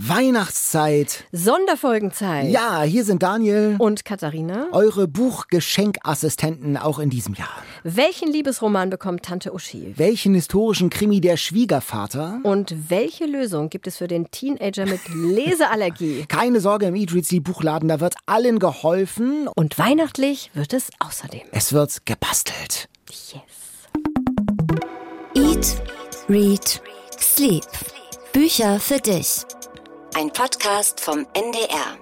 Weihnachtszeit. Sonderfolgenzeit. Ja, hier sind Daniel Und Katharina. eure Buchgeschenkassistenten auch in diesem Jahr. Welchen Liebesroman bekommt Tante Uschi? Welchen historischen Krimi der Schwiegervater? Und welche Lösung gibt es für den Teenager mit Leseallergie? Keine Sorge im Reads Buchladen, da wird allen geholfen. Und weihnachtlich wird es außerdem. Es wird gebastelt. Yes. Eat, Read, Sleep. Bücher für dich. Ein Podcast vom NDR.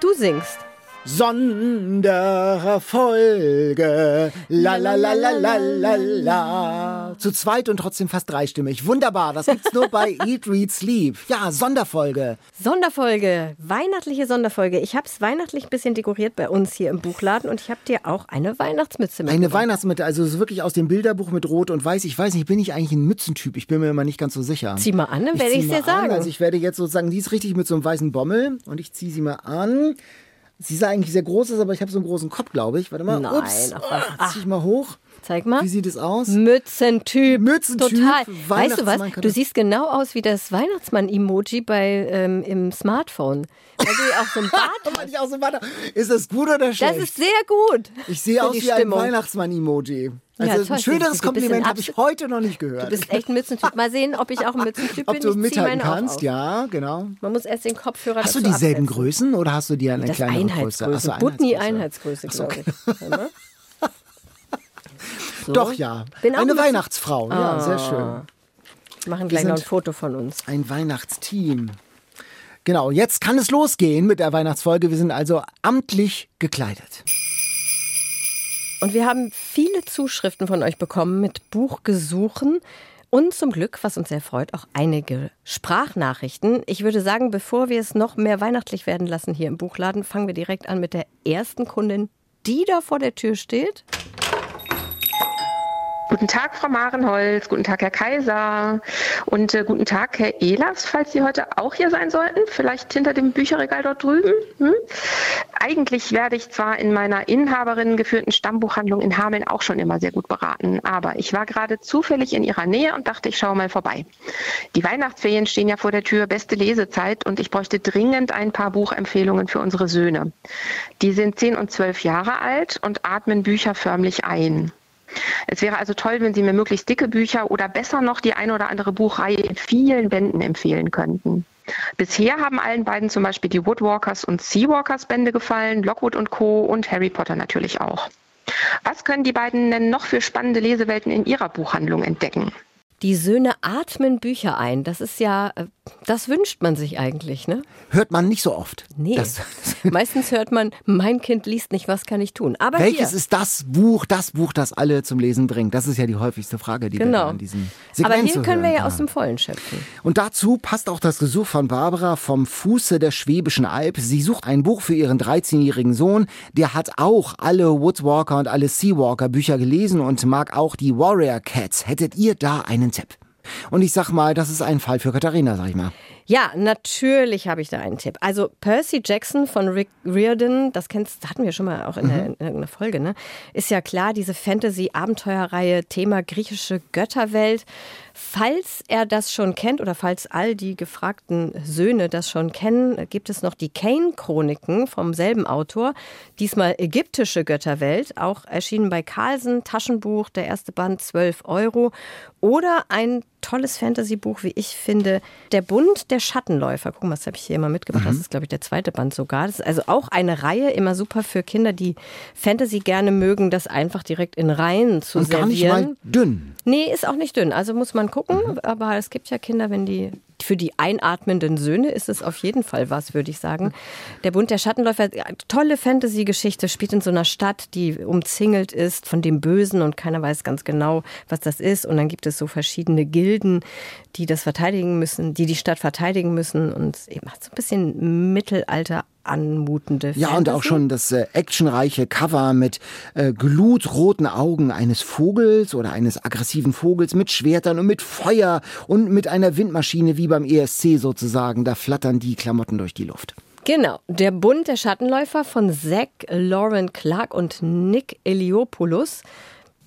Du singst. Sonderfolge. La la la la la la la. Zu zweit und trotzdem fast dreistimmig. Wunderbar, das gibt's nur bei Eat, Read, Sleep. Ja, Sonderfolge. Sonderfolge. Weihnachtliche Sonderfolge. Ich habe es weihnachtlich ein bisschen dekoriert bei uns hier im Buchladen und ich habe dir auch eine Weihnachtsmütze Eine mitgebracht. Weihnachtsmitte, also so wirklich aus dem Bilderbuch mit Rot und Weiß. Ich weiß nicht, bin ich eigentlich ein Mützentyp? Ich bin mir immer nicht ganz so sicher. Zieh mal an, dann werde ich mal dir sagen. Also ich werde jetzt sozusagen, die ist richtig mit so einem weißen Bommel und ich ziehe sie mal an. Sie sah eigentlich sehr groß aus, aber ich habe so einen großen Kopf, glaube ich. Warte mal. Nein, Ups. ach was. Ah, zieh ich mal hoch. Zeig mal. Wie sieht es aus? Mützentyp. Mützentyp, Total. Weißt du was? Du siehst genau aus wie das Weihnachtsmann-Emoji bei ähm, im Smartphone. Weil du auch so ein Bart Wasser. Ist das gut oder schlecht? Das ist sehr gut. ich sehe aus wie ein Stimmung. Weihnachtsmann-Emoji. Ja, Also toll. ein schöneres Du Kompliment ein habe ich heute noch nicht gehört. Du bist echt ein Mützentyp. Mal sehen, ob ich auch ein Mützentyp Ob bin. du ich zieh mithalten auch kannst, ja, genau. Man muss erst den Kopfhörer Hast du dieselben absetzen. Größen oder hast du dir eine Das kleinere Größe? Einheitsgröße. So, Butni Einheitsgröße. Einheitsgröße, glaube ich. So. Doch, ja. Bin eine Weihnachtsfrau. Ja, sehr schön. Wir machen gleich noch ein Foto von uns. Ein Weihnachtsteam. Genau, jetzt kann es losgehen mit der Weihnachtsfolge. Wir sind also amtlich gekleidet. Und wir haben viele Zuschriften von euch bekommen mit Buchgesuchen. Und zum Glück, was uns sehr freut, auch einige Sprachnachrichten. Ich würde sagen, bevor wir es noch mehr weihnachtlich werden lassen hier im Buchladen, fangen wir direkt an mit der ersten Kundin, die da vor der Tür steht. Guten Tag, Frau Marenholz. Guten Tag, Herr Kaiser. Und äh, guten Tag, Herr Ehlers, falls Sie heute auch hier sein sollten. Vielleicht hinter dem Bücherregal dort drüben. Hm? Eigentlich werde ich zwar in meiner Inhaberin geführten Stammbuchhandlung in Hameln auch schon immer sehr gut beraten, aber ich war gerade zufällig in Ihrer Nähe und dachte, ich schaue mal vorbei. Die Weihnachtsferien stehen ja vor der Tür, beste Lesezeit und ich bräuchte dringend ein paar Buchempfehlungen für unsere Söhne. Die sind 10 und 12 Jahre alt und atmen Bücher förmlich ein. Es wäre also toll, wenn Sie mir möglichst dicke Bücher oder besser noch die eine oder andere Buchreihe in vielen Bänden empfehlen könnten. Bisher haben allen beiden zum Beispiel die Woodwalkers und Seawalkers Bände gefallen, Lockwood und Co. und Harry Potter natürlich auch. Was können die beiden denn noch für spannende Lesewelten in ihrer Buchhandlung entdecken? Die Söhne atmen Bücher ein. Das ist ja, äh, das wünscht man sich eigentlich, ne? Hört man nicht so oft. Nee. Das, Meistens hört man, mein Kind liest nicht, was kann ich tun? Aber welches hier, ist das Buch, das Buch, das alle zum Lesen bringt? Das ist ja die häufigste Frage, die wir genau. da in diesem Segment Aber hier können wir ja aus dem Vollen schöpfen. Und dazu passt auch das Gesuch von Barbara vom Fuße der Schwäbischen Alb. Sie sucht ein Buch für ihren 13-jährigen Sohn. Der hat auch alle Woodwalker und alle Seawalker Bücher gelesen und mag auch die Warrior Cats. Hättet ihr da einen Tipp? Und ich sag mal, das ist ein Fall für Katharina, sag ich mal. Ja, natürlich habe ich da einen Tipp. Also Percy Jackson von Rick Riordan, das kennst, hatten wir schon mal auch in, der, in irgendeiner Folge, ne? Ist ja klar, diese Fantasy-Abenteuerreihe, Thema griechische Götterwelt. Falls er das schon kennt oder falls all die gefragten Söhne das schon kennen, gibt es noch die Kane-Chroniken vom selben Autor. Diesmal ägyptische Götterwelt, auch erschienen bei Carlsen, Taschenbuch, der erste Band 12 Euro. Oder ein tolles Fantasy-Buch, wie ich finde, Der Bund der Schattenläufer. Guck mal, das habe ich hier immer mitgebracht. Das ist, glaube ich, der zweite Band sogar. Das ist also auch eine Reihe, immer super für Kinder, die Fantasy gerne mögen, das einfach direkt in Reihen zu Und gar nicht servieren. mal dünn. Nee, ist auch nicht dünn. Also muss man gucken. Aber es gibt ja Kinder, wenn die. Für die einatmenden Söhne ist es auf jeden Fall was, würde ich sagen. Der Bund der Schattenläufer, tolle Fantasy-Geschichte, spielt in so einer Stadt, die umzingelt ist von dem Bösen und keiner weiß ganz genau, was das ist. Und dann gibt es so verschiedene Gilden, die das verteidigen müssen, die die Stadt verteidigen müssen. Und eben hat so ein bisschen Mittelalter anmutende Ja, und auch schon das äh, actionreiche Cover mit äh, glutroten Augen eines Vogels oder eines aggressiven Vogels mit Schwertern und mit Feuer und mit einer Windmaschine wie beim ESC sozusagen. Da flattern die Klamotten durch die Luft. Genau, der Bund der Schattenläufer von Zach Lauren Clark und Nick Eliopoulos.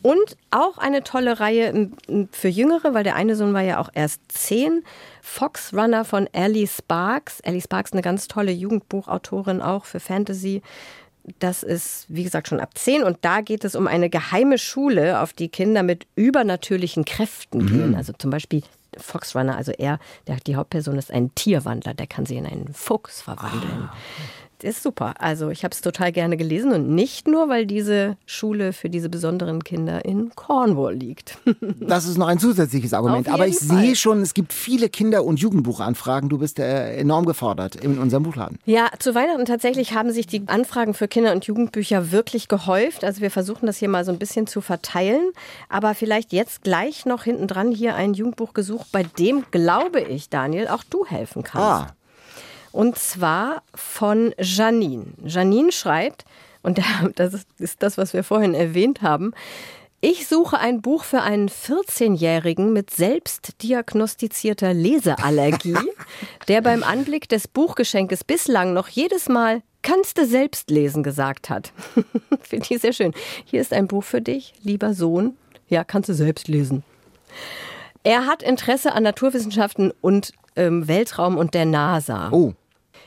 Und auch eine tolle Reihe für Jüngere, weil der eine Sohn war ja auch erst zehn. Fox Runner von Ellie Sparks. Ellie Sparks, eine ganz tolle Jugendbuchautorin auch für Fantasy. Das ist, wie gesagt, schon ab zehn. Und da geht es um eine geheime Schule, auf die Kinder mit übernatürlichen Kräften mhm. gehen. Also zum Beispiel Fox Runner, also er, der, die Hauptperson ist ein Tierwandler, der kann sich in einen Fuchs verwandeln. Ah ist super. Also ich habe es total gerne gelesen und nicht nur, weil diese Schule für diese besonderen Kinder in Cornwall liegt. das ist noch ein zusätzliches Argument. Aber ich Fall. sehe schon, es gibt viele Kinder- und Jugendbuchanfragen. Du bist äh, enorm gefordert in unserem Buchladen. Ja, zu Weihnachten tatsächlich haben sich die Anfragen für Kinder- und Jugendbücher wirklich gehäuft. Also wir versuchen das hier mal so ein bisschen zu verteilen. Aber vielleicht jetzt gleich noch hinten dran hier ein Jugendbuch gesucht, bei dem glaube ich, Daniel, auch du helfen kannst. Ah. Und zwar von Janine. Janine schreibt, und das ist das, was wir vorhin erwähnt haben, ich suche ein Buch für einen 14-Jährigen mit selbst diagnostizierter Leseallergie, der beim Anblick des Buchgeschenkes bislang noch jedes Mal kannst du selbst lesen gesagt hat. Finde ich sehr schön. Hier ist ein Buch für dich, lieber Sohn. Ja, kannst du selbst lesen. Er hat Interesse an Naturwissenschaften und ähm, Weltraum und der NASA. Oh.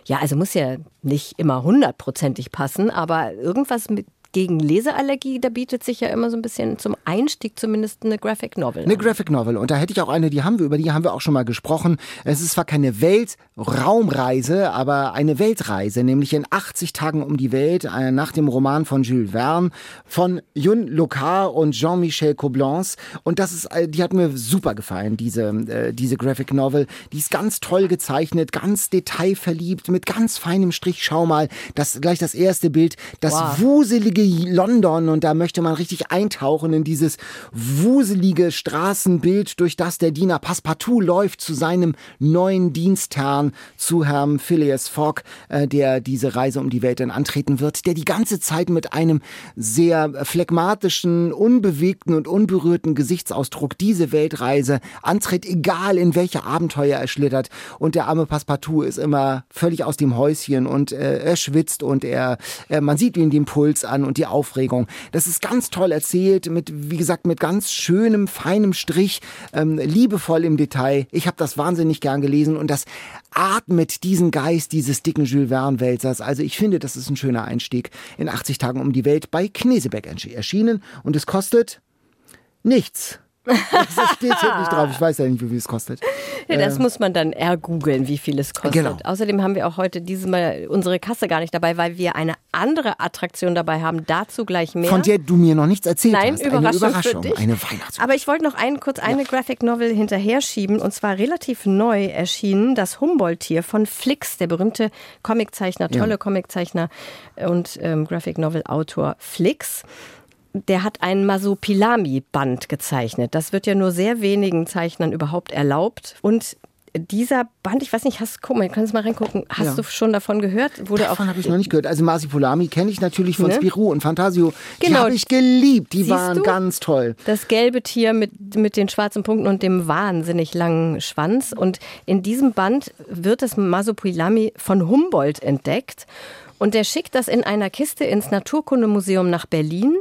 Ja, also muss ja nicht immer hundertprozentig passen, aber irgendwas mit gegen Leseallergie, da bietet sich ja immer so ein bisschen zum Einstieg zumindest eine Graphic Novel. Eine an. Graphic Novel. Und da hätte ich auch eine, die haben wir, über die haben wir auch schon mal gesprochen. Es ist zwar keine Weltraumreise, aber eine Weltreise, nämlich in 80 Tagen um die Welt, äh, nach dem Roman von Jules Verne, von Yun Locard und Jean-Michel Coblence. Und das ist, äh, die hat mir super gefallen, diese, äh, diese Graphic Novel. Die ist ganz toll gezeichnet, ganz detailverliebt, mit ganz feinem Strich. Schau mal, das, gleich das erste Bild, das wow. wuselige London und da möchte man richtig eintauchen in dieses wuselige Straßenbild, durch das der Diener Passepartout läuft zu seinem neuen Dienstherrn, zu Herrn Phileas Fogg, äh, der diese Reise um die Welt dann antreten wird, der die ganze Zeit mit einem sehr phlegmatischen, unbewegten und unberührten Gesichtsausdruck diese Weltreise antritt, egal in welche Abenteuer er schlittert. Und der arme Passepartout ist immer völlig aus dem Häuschen und äh, er schwitzt und er, äh, man sieht ihm den Puls an und die Aufregung. Das ist ganz toll erzählt, mit, wie gesagt, mit ganz schönem, feinem Strich, ähm, liebevoll im Detail. Ich habe das wahnsinnig gern gelesen und das atmet diesen Geist dieses dicken Jules Verne-Wälzers. Also ich finde, das ist ein schöner Einstieg in 80 Tagen um die Welt bei Knesebeck erschienen und es kostet nichts. Das steht hier nicht drauf. Ich weiß ja nicht, wie viel es kostet. Ja, das äh, muss man dann ergoogeln, wie viel es kostet. Genau. Außerdem haben wir auch heute dieses Mal unsere Kasse gar nicht dabei, weil wir eine andere Attraktion dabei haben. Dazu gleich mehr. Von der du mir noch nichts erzählt Nein, hast. Überraschung eine Überraschung, für dich. eine Weihnachtsüberraschung. Aber ich wollte noch einen, kurz eine ja. Graphic Novel hinterher schieben und zwar relativ neu erschienen. Das Humboldt-Tier von Flix, der berühmte Comiczeichner, tolle ja. Comiczeichner und ähm, Graphic Novel Autor Flix der hat ein Masopilami-Band gezeichnet. Das wird ja nur sehr wenigen Zeichnern überhaupt erlaubt. Und dieser Band, ich weiß nicht, hast, guck mal, kannst mal reingucken. Hast ja. du schon davon gehört? Wurde davon habe ich noch nicht gehört. Also Masipolami kenne ich natürlich von ne? Spirou und Fantasio. Genau. Die habe ich geliebt. Die Siehst waren du? ganz toll. Das gelbe Tier mit, mit den schwarzen Punkten und dem wahnsinnig langen Schwanz. Und in diesem Band wird das Masopilami von Humboldt entdeckt. Und der schickt das in einer Kiste ins Naturkundemuseum nach Berlin.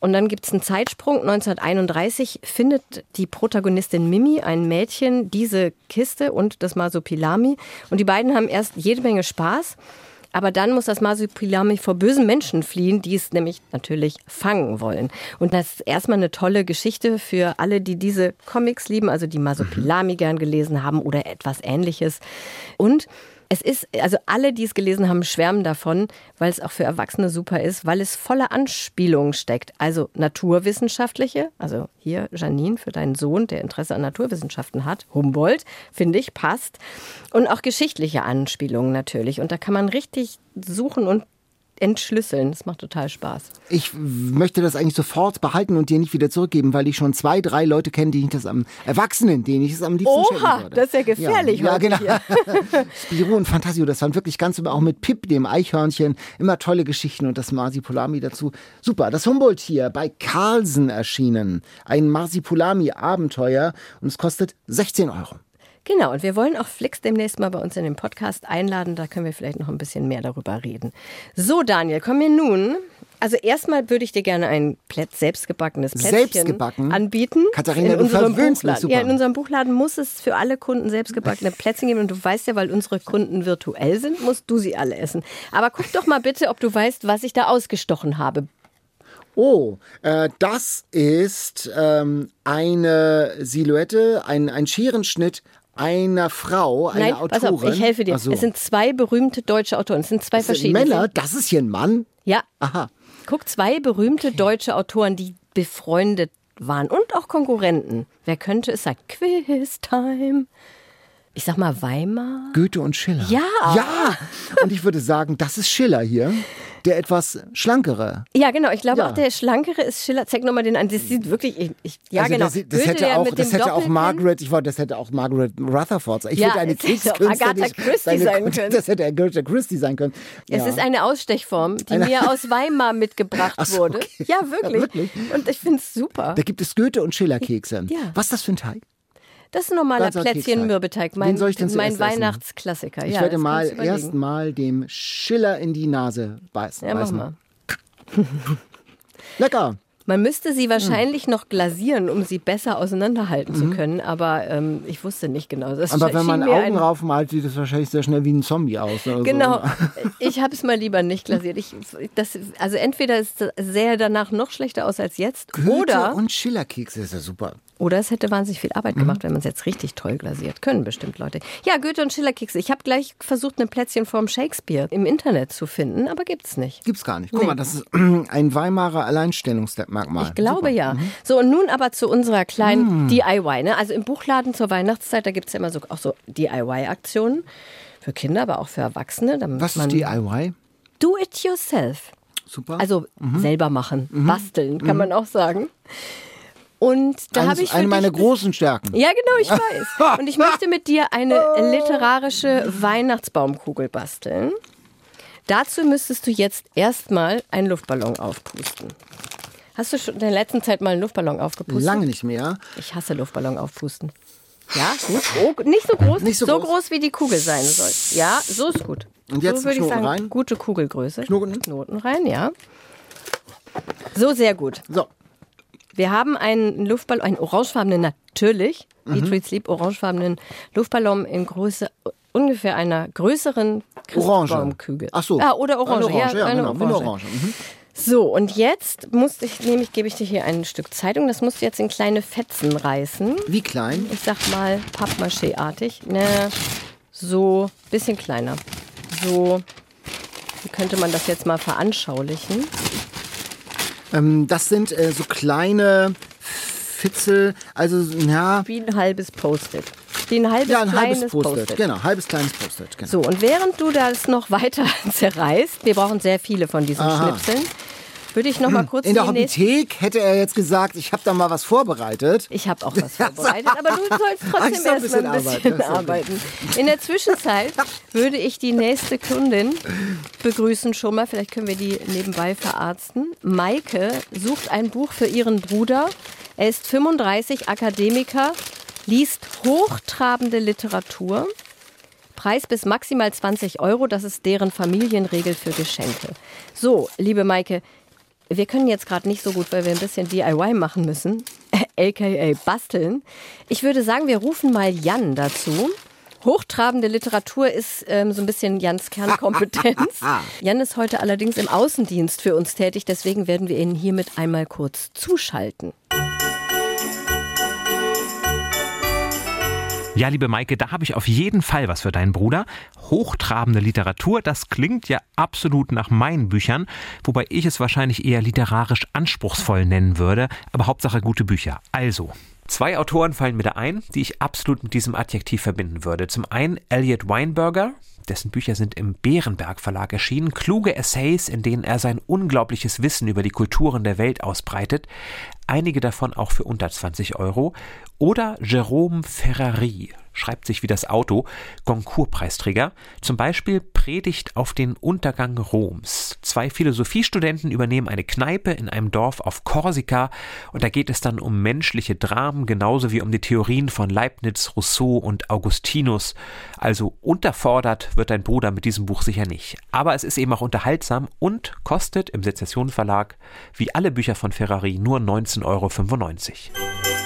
Und dann gibt es einen Zeitsprung. 1931 findet die Protagonistin Mimi, ein Mädchen, diese Kiste und das Masopilami. Und die beiden haben erst jede Menge Spaß. Aber dann muss das Masopilami vor bösen Menschen fliehen, die es nämlich natürlich fangen wollen. Und das ist erstmal eine tolle Geschichte für alle, die diese Comics lieben, also die Masopilami gern gelesen haben oder etwas ähnliches. Und es ist, also alle, die es gelesen haben, schwärmen davon, weil es auch für Erwachsene super ist, weil es voller Anspielungen steckt. Also naturwissenschaftliche, also hier Janine für deinen Sohn, der Interesse an Naturwissenschaften hat, Humboldt, finde ich, passt. Und auch geschichtliche Anspielungen natürlich. Und da kann man richtig suchen und entschlüsseln. Das macht total Spaß. Ich möchte das eigentlich sofort behalten und dir nicht wieder zurückgeben, weil ich schon zwei, drei Leute kenne, die ich das am Erwachsenen, denen ich es am liebsten Oha, würde. das ist ja gefährlich. Ja, ja genau. Spiro und Fantasio, das waren wirklich ganz auch mit Pip, dem Eichhörnchen, immer tolle Geschichten und das Marsipolami dazu. Super. Das Humboldt hier bei Carlsen erschienen. Ein Marsipolami-Abenteuer und es kostet 16 Euro. Genau, und wir wollen auch Flix demnächst mal bei uns in den Podcast einladen. Da können wir vielleicht noch ein bisschen mehr darüber reden. So, Daniel, kommen wir nun. Also erstmal würde ich dir gerne ein Plätt, selbstgebackenes Plätzchen Selbstgebacken? anbieten. Katharina, in unserem mich Buchladen. super. Ja, in unserem Buchladen muss es für alle Kunden selbstgebackene Plätzchen geben. Und du weißt ja, weil unsere Kunden virtuell sind, musst du sie alle essen. Aber guck doch mal bitte, ob du weißt, was ich da ausgestochen habe. Oh, äh, das ist ähm, eine Silhouette, ein, ein Scherenschnitt einer Frau, einer Nein, Autorin. pass auf, ich helfe dir. So. Es sind zwei berühmte deutsche Autoren. Es sind zwei Das sind verschiedene. Männer, das ist hier ein Mann. Ja. Aha. Guck, zwei berühmte deutsche Autoren, die befreundet waren und auch Konkurrenten. Wer könnte es sein? Quiz-Time. Ich sag mal Weimar. Goethe und Schiller. Ja. Ja. Und ich würde sagen, das ist Schiller hier. Der etwas schlankere. Ja, genau. Ich glaube Ja. auch der schlankere ist Schiller. Zeig nochmal den an. Das sieht wirklich. Ich, ich, ja, also genau. Das, das hätte der auch, das hätte auch. Margaret, ich wollte, das hätte auch Margaret Rutherford sein. Ich Ja, würde eine es hätte auch Kriegskünstlerin. Agatha Christie seine- sein können. Das hätte Agatha Christie sein können. Es Ja. ist eine Ausstechform, die mir aus Weimar mitgebracht Ach so, wurde. okay. Ja, wirklich. wirklich? Und ich finde es super. Da gibt es Goethe und Schiller Kekse. Ja. Was ist das für ein Teig? Das ist ein normaler Plätzchen-Mürbeteig. Mein, soll ich denn mein? Weihnachtsklassiker. Ich ja, werde das mal überlegen. erstmal dem Schiller in die Nase beißen. Ja, mach mal. Lecker. Man müsste sie wahrscheinlich noch glasieren, um sie besser auseinanderhalten zu können, aber ähm, ich wusste nicht genau. Das Mhm. Aber wenn man Augen raufmalt, sieht es wahrscheinlich sehr schnell wie ein Zombie aus. oder so. Genau. Ich habe es mal lieber nicht glasiert. Ich, das, also entweder es sähe danach noch schlechter aus als jetzt Goethe oder, und Schiller-Kekse ist ja super. Oder es hätte wahnsinnig viel Arbeit Mhm. gemacht, wenn man es jetzt richtig toll glasiert. Können bestimmt Leute. Ja, Goethe und Schiller-Kekse. Ich habe gleich versucht, eine Plätzchen vom Shakespeare im Internet zu finden, aber gibt's nicht. Gibt's gar nicht. Guck Nee. mal, das ist ein Weimarer Alleinstellungsmerkmal. Ich glaube Super. Mhm. ja. So, und nun aber zu unserer kleinen DIY. Ne? Also im Buchladen zur Weihnachtszeit, da gibt es ja immer so, auch so DIY-Aktionen. Für Kinder, aber auch für Erwachsene. Was man ist DIY? Do it yourself. Super. Also Mhm. selber machen, basteln, kann man auch sagen. Und da habe ich eine meiner großen Stärken. ja, genau, ich weiß. Und ich möchte mit dir eine literarische Weihnachtsbaumkugel basteln. Dazu müsstest du jetzt erstmal einen Luftballon aufpusten. Hast du schon in der letzten Zeit mal einen Luftballon aufgepustet? Lange nicht mehr. Ich hasse Luftballon aufpusten. Ja, gut. Oh, nicht so groß. Nicht so so groß. groß. wie die Kugel sein soll. Ja, so ist gut. Und jetzt so würde ich Knoten sagen, rein? gute Kugelgröße. Knoten? Knoten rein, ja. So, sehr gut. So, Wir haben einen Luftballon, einen orangefarbenen, natürlich, Mhm. Read, Sleep, orangefarbenen Luftballon in Größe ungefähr einer größeren Orange. Christbaumkügel. Ach so. Ah, oder Orange. Eine Orange, ja, eine genau. eine Orange. Mhm. So, und jetzt musste ich, nämlich gebe ich dir hier ein Stück Zeitung, das musst du jetzt in kleine Fetzen reißen. Wie klein? Ich sag mal Pappmaché-artig. Ne, so, bisschen kleiner. So, wie könnte man das jetzt mal veranschaulichen? Ähm, das sind äh, so kleine Fitzel, also ja, Wie ein halbes Post-it. Wie ein halbes ja ein kleines halbes Post-it. Genau, halbes kleines Post-it. Genau. So, und während du das noch weiter zerreißt, wir brauchen sehr viele von diesen Aha. Schnipseln, würde ich noch mal kurz In der Hobbythek hätte er jetzt gesagt, ich habe da mal was vorbereitet. Ich habe auch was vorbereitet, aber du sollst trotzdem soll ein erst mal ein bisschen bisschen arbeiten. arbeiten. In der Zwischenzeit würde ich die nächste Kundin begrüßen schon mal. Vielleicht können wir die nebenbei verarzten. Maike sucht ein Buch für ihren Bruder. Er ist 35, Akademiker, liest hochtrabende Literatur. Preis bis maximal 20 Euro, das ist deren Familienregel für Geschenke. So, liebe Maike, wir können jetzt gerade nicht so gut, weil wir ein bisschen DIY machen müssen, aka basteln. Ich würde sagen, wir rufen mal Jan dazu. Hochtrabende Literatur ist ähm, so ein bisschen Jans Kernkompetenz. Jan ist heute allerdings im Außendienst für uns tätig, deswegen werden wir ihn hiermit einmal kurz zuschalten. Ja, liebe Maike, da habe ich auf jeden Fall was für deinen Bruder. Hochtrabende Literatur, das klingt ja absolut nach meinen Büchern, wobei ich es wahrscheinlich eher literarisch anspruchsvoll nennen würde, aber Hauptsache gute Bücher. Also, zwei Autoren fallen mir da ein, die ich absolut mit diesem Adjektiv verbinden würde. Zum einen Elliot Weinberger, dessen Bücher sind im Bärenberg Verlag erschienen, kluge Essays, in denen er sein unglaubliches Wissen über die Kulturen der Welt ausbreitet, einige davon auch für unter 20 Euro, oder Jerome Ferrari, schreibt sich wie das Auto, Goncourt-Preisträger. Zum Beispiel Predigt auf den Untergang Roms. Zwei Philosophiestudenten übernehmen eine Kneipe in einem Dorf auf Korsika und da geht es dann um menschliche Dramen genauso wie um die Theorien von Leibniz, Rousseau und Augustinus. Also unterfordert wird dein Bruder mit diesem Buch sicher nicht. Aber es ist eben auch unterhaltsam und kostet im Sezession Verlag wie alle Bücher von Ferrari nur 19,95 Euro.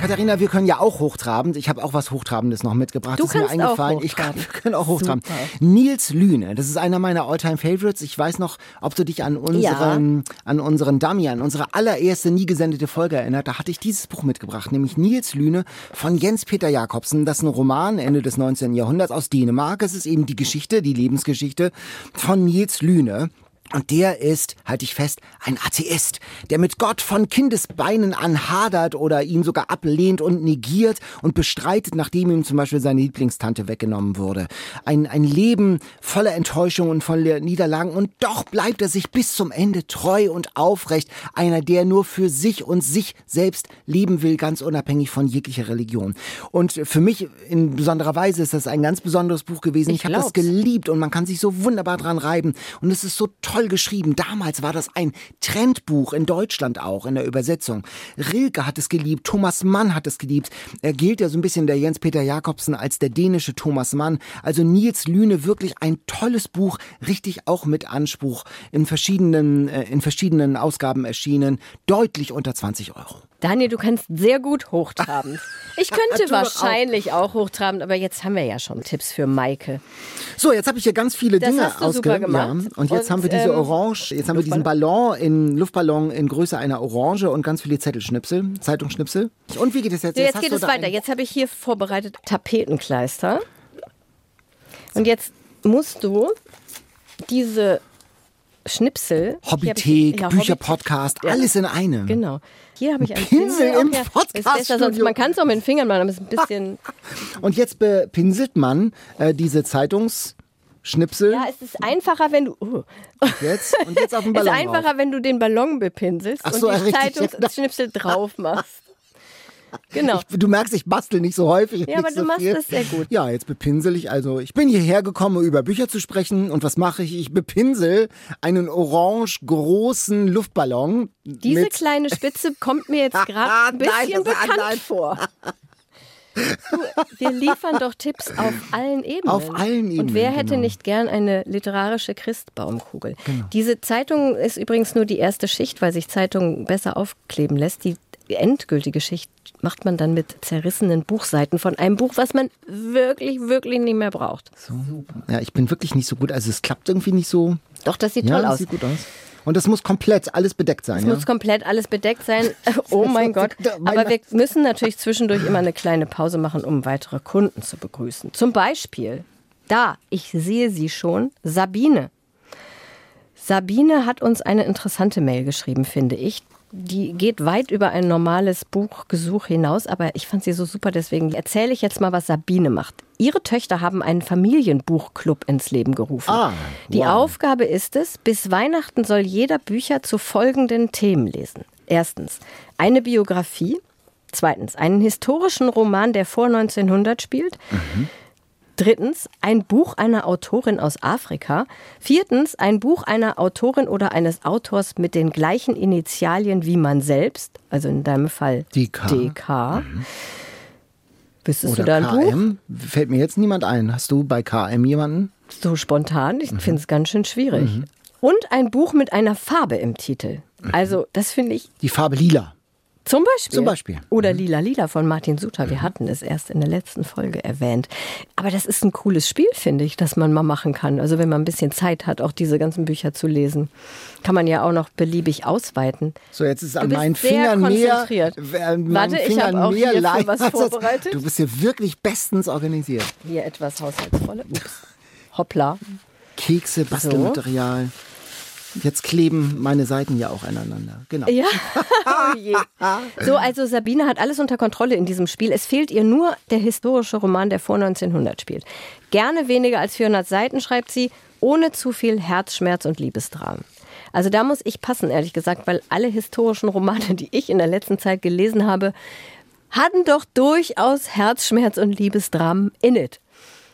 Katharina, wir können ja auch hochtrabend. Ich habe auch was Hochtrabendes noch mitgebracht. Du das ist mir eingefallen. ich kann, wir können auch hochtrabend. Super. Nils Lühne, das ist einer meiner Alltime Favorites. Ich weiß noch, ob du dich an unseren, ja. an unseren Dummy, an unsere allererste nie gesendete Folge erinnert. Da hatte ich dieses Buch mitgebracht, nämlich Nils Lühne von Jens Peter Jakobsen. Das ist ein Roman Ende des 19. Jahrhunderts aus Dänemark. Es ist eben die Geschichte, die Lebensgeschichte von Nils Lühne. Und der ist, halte ich fest, ein Atheist, der mit Gott von Kindesbeinen an hadert oder ihn sogar ablehnt und negiert und bestreitet, nachdem ihm zum Beispiel seine Lieblingstante weggenommen wurde. Ein, ein Leben voller Enttäuschung und voller Niederlagen und doch bleibt er sich bis zum Ende treu und aufrecht. Einer, der nur für sich und sich selbst leben will, ganz unabhängig von jeglicher Religion. Und für mich in besonderer Weise ist das ein ganz besonderes Buch gewesen. Ich, ich habe das geliebt und man kann sich so wunderbar dran reiben. Und es ist so toll toll geschrieben. Damals war das ein Trendbuch in Deutschland auch in der Übersetzung. Rilke hat es geliebt, Thomas Mann hat es geliebt. Er gilt ja so ein bisschen der Jens-Peter Jakobsen als der dänische Thomas Mann. Also Nils Lüne wirklich ein tolles Buch, richtig auch mit Anspruch in verschiedenen äh, in verschiedenen Ausgaben erschienen, deutlich unter 20 Euro. Daniel, du kannst sehr gut hochtrabend. Ich könnte wahrscheinlich auch. auch hochtrabend, aber jetzt haben wir ja schon Tipps für Maike. So, jetzt habe ich hier ganz viele das Dinge ausgemacht. Ja. Und jetzt und, haben wir diese ähm, Orange, jetzt haben wir diesen Ballon in Luftballon in Größe einer Orange und ganz viele Zettelschnipsel, Zeitungsschnipsel. Und wie geht es jetzt? So, jetzt, jetzt geht es weiter. Jetzt habe ich hier vorbereitet Tapetenkleister. Und jetzt musst du diese Schnipsel. Hobbythek, ja, Bücherpodcast, ja. alles in einem. Genau. Hier habe ich einen Pinsel, Pinsel im ja, Podcast. Sonst, man kann es auch mit den Fingern machen, aber es ist ein bisschen. Und jetzt bepinselt man äh, diese Zeitungs. Schnipsel. Ja, es ist einfacher, wenn du. Uh. Jetzt? Und jetzt auf dem Ballon. Es ist einfacher, auf. wenn du den Ballon bepinselst so, und die Zeitungsschnipsel drauf machst. Genau. Ich, du merkst, ich bastel nicht so häufig. Ja, aber du so machst viel. das sehr gut. Ja, jetzt bepinsel ich also. Ich bin hierher gekommen, über Bücher zu sprechen. Und was mache ich? Ich bepinsel einen orange großen Luftballon. Diese kleine Spitze kommt mir jetzt gerade ein bisschen nein, bekannt vor. Du, wir liefern doch Tipps auf allen Ebenen. Auf allen Ebenen. Und wer hätte genau. nicht gern eine literarische Christbaumkugel? Genau. Diese Zeitung ist übrigens nur die erste Schicht, weil sich Zeitungen besser aufkleben lässt. Die endgültige Schicht macht man dann mit zerrissenen Buchseiten von einem Buch, was man wirklich, wirklich nicht mehr braucht. So. Ja, ich bin wirklich nicht so gut. Also es klappt irgendwie nicht so. Doch, das sieht ja, toll das aus. Sieht gut aus. Und das muss komplett alles bedeckt sein. Es ja? muss komplett alles bedeckt sein. Oh mein Gott. Aber wir müssen natürlich zwischendurch immer eine kleine Pause machen, um weitere Kunden zu begrüßen. Zum Beispiel, da, ich sehe sie schon, Sabine. Sabine hat uns eine interessante Mail geschrieben, finde ich die geht weit über ein normales Buchgesuch hinaus, aber ich fand sie so super, deswegen erzähle ich jetzt mal, was Sabine macht. Ihre Töchter haben einen Familienbuchclub ins Leben gerufen. Ah, wow. Die Aufgabe ist es, bis Weihnachten soll jeder Bücher zu folgenden Themen lesen. Erstens, eine Biografie. Zweitens, einen historischen Roman, der vor 1900 spielt. Mhm. Drittens, ein Buch einer Autorin aus Afrika. Viertens, ein Buch einer Autorin oder eines Autors mit den gleichen Initialien wie man selbst, also in deinem Fall DK. DK. Mhm. Wüsstest oder du da ein KM? Buch? Fällt mir jetzt niemand ein. Hast du bei KM jemanden? So spontan? Ich mhm. finde es ganz schön schwierig. Mhm. Und ein Buch mit einer Farbe im Titel. Mhm. Also, das finde ich. Die Farbe lila. Zum Beispiel. Zum Beispiel. Oder mhm. Lila Lila von Martin Suter. Wir hatten es erst in der letzten Folge erwähnt. Aber das ist ein cooles Spiel, finde ich, das man mal machen kann. Also wenn man ein bisschen Zeit hat, auch diese ganzen Bücher zu lesen, kann man ja auch noch beliebig ausweiten. So, jetzt ist an meinen Fingern mehr. Warte, ich habe auch hier was vorbereitet. Du bist hier wirklich bestens organisiert. Hier etwas Haushaltsvolle. Ups. Hoppla. Kekse, Bastelmaterial. So. Jetzt kleben meine Seiten ja auch aneinander. Genau. Ja. Oh je. So, also Sabine hat alles unter Kontrolle in diesem Spiel. Es fehlt ihr nur der historische Roman, der vor 1900 spielt. Gerne weniger als 400 Seiten, schreibt sie, ohne zu viel Herzschmerz und Liebesdramen. Also da muss ich passen, ehrlich gesagt, weil alle historischen Romane, die ich in der letzten Zeit gelesen habe, hatten doch durchaus Herzschmerz und Liebesdramen in it.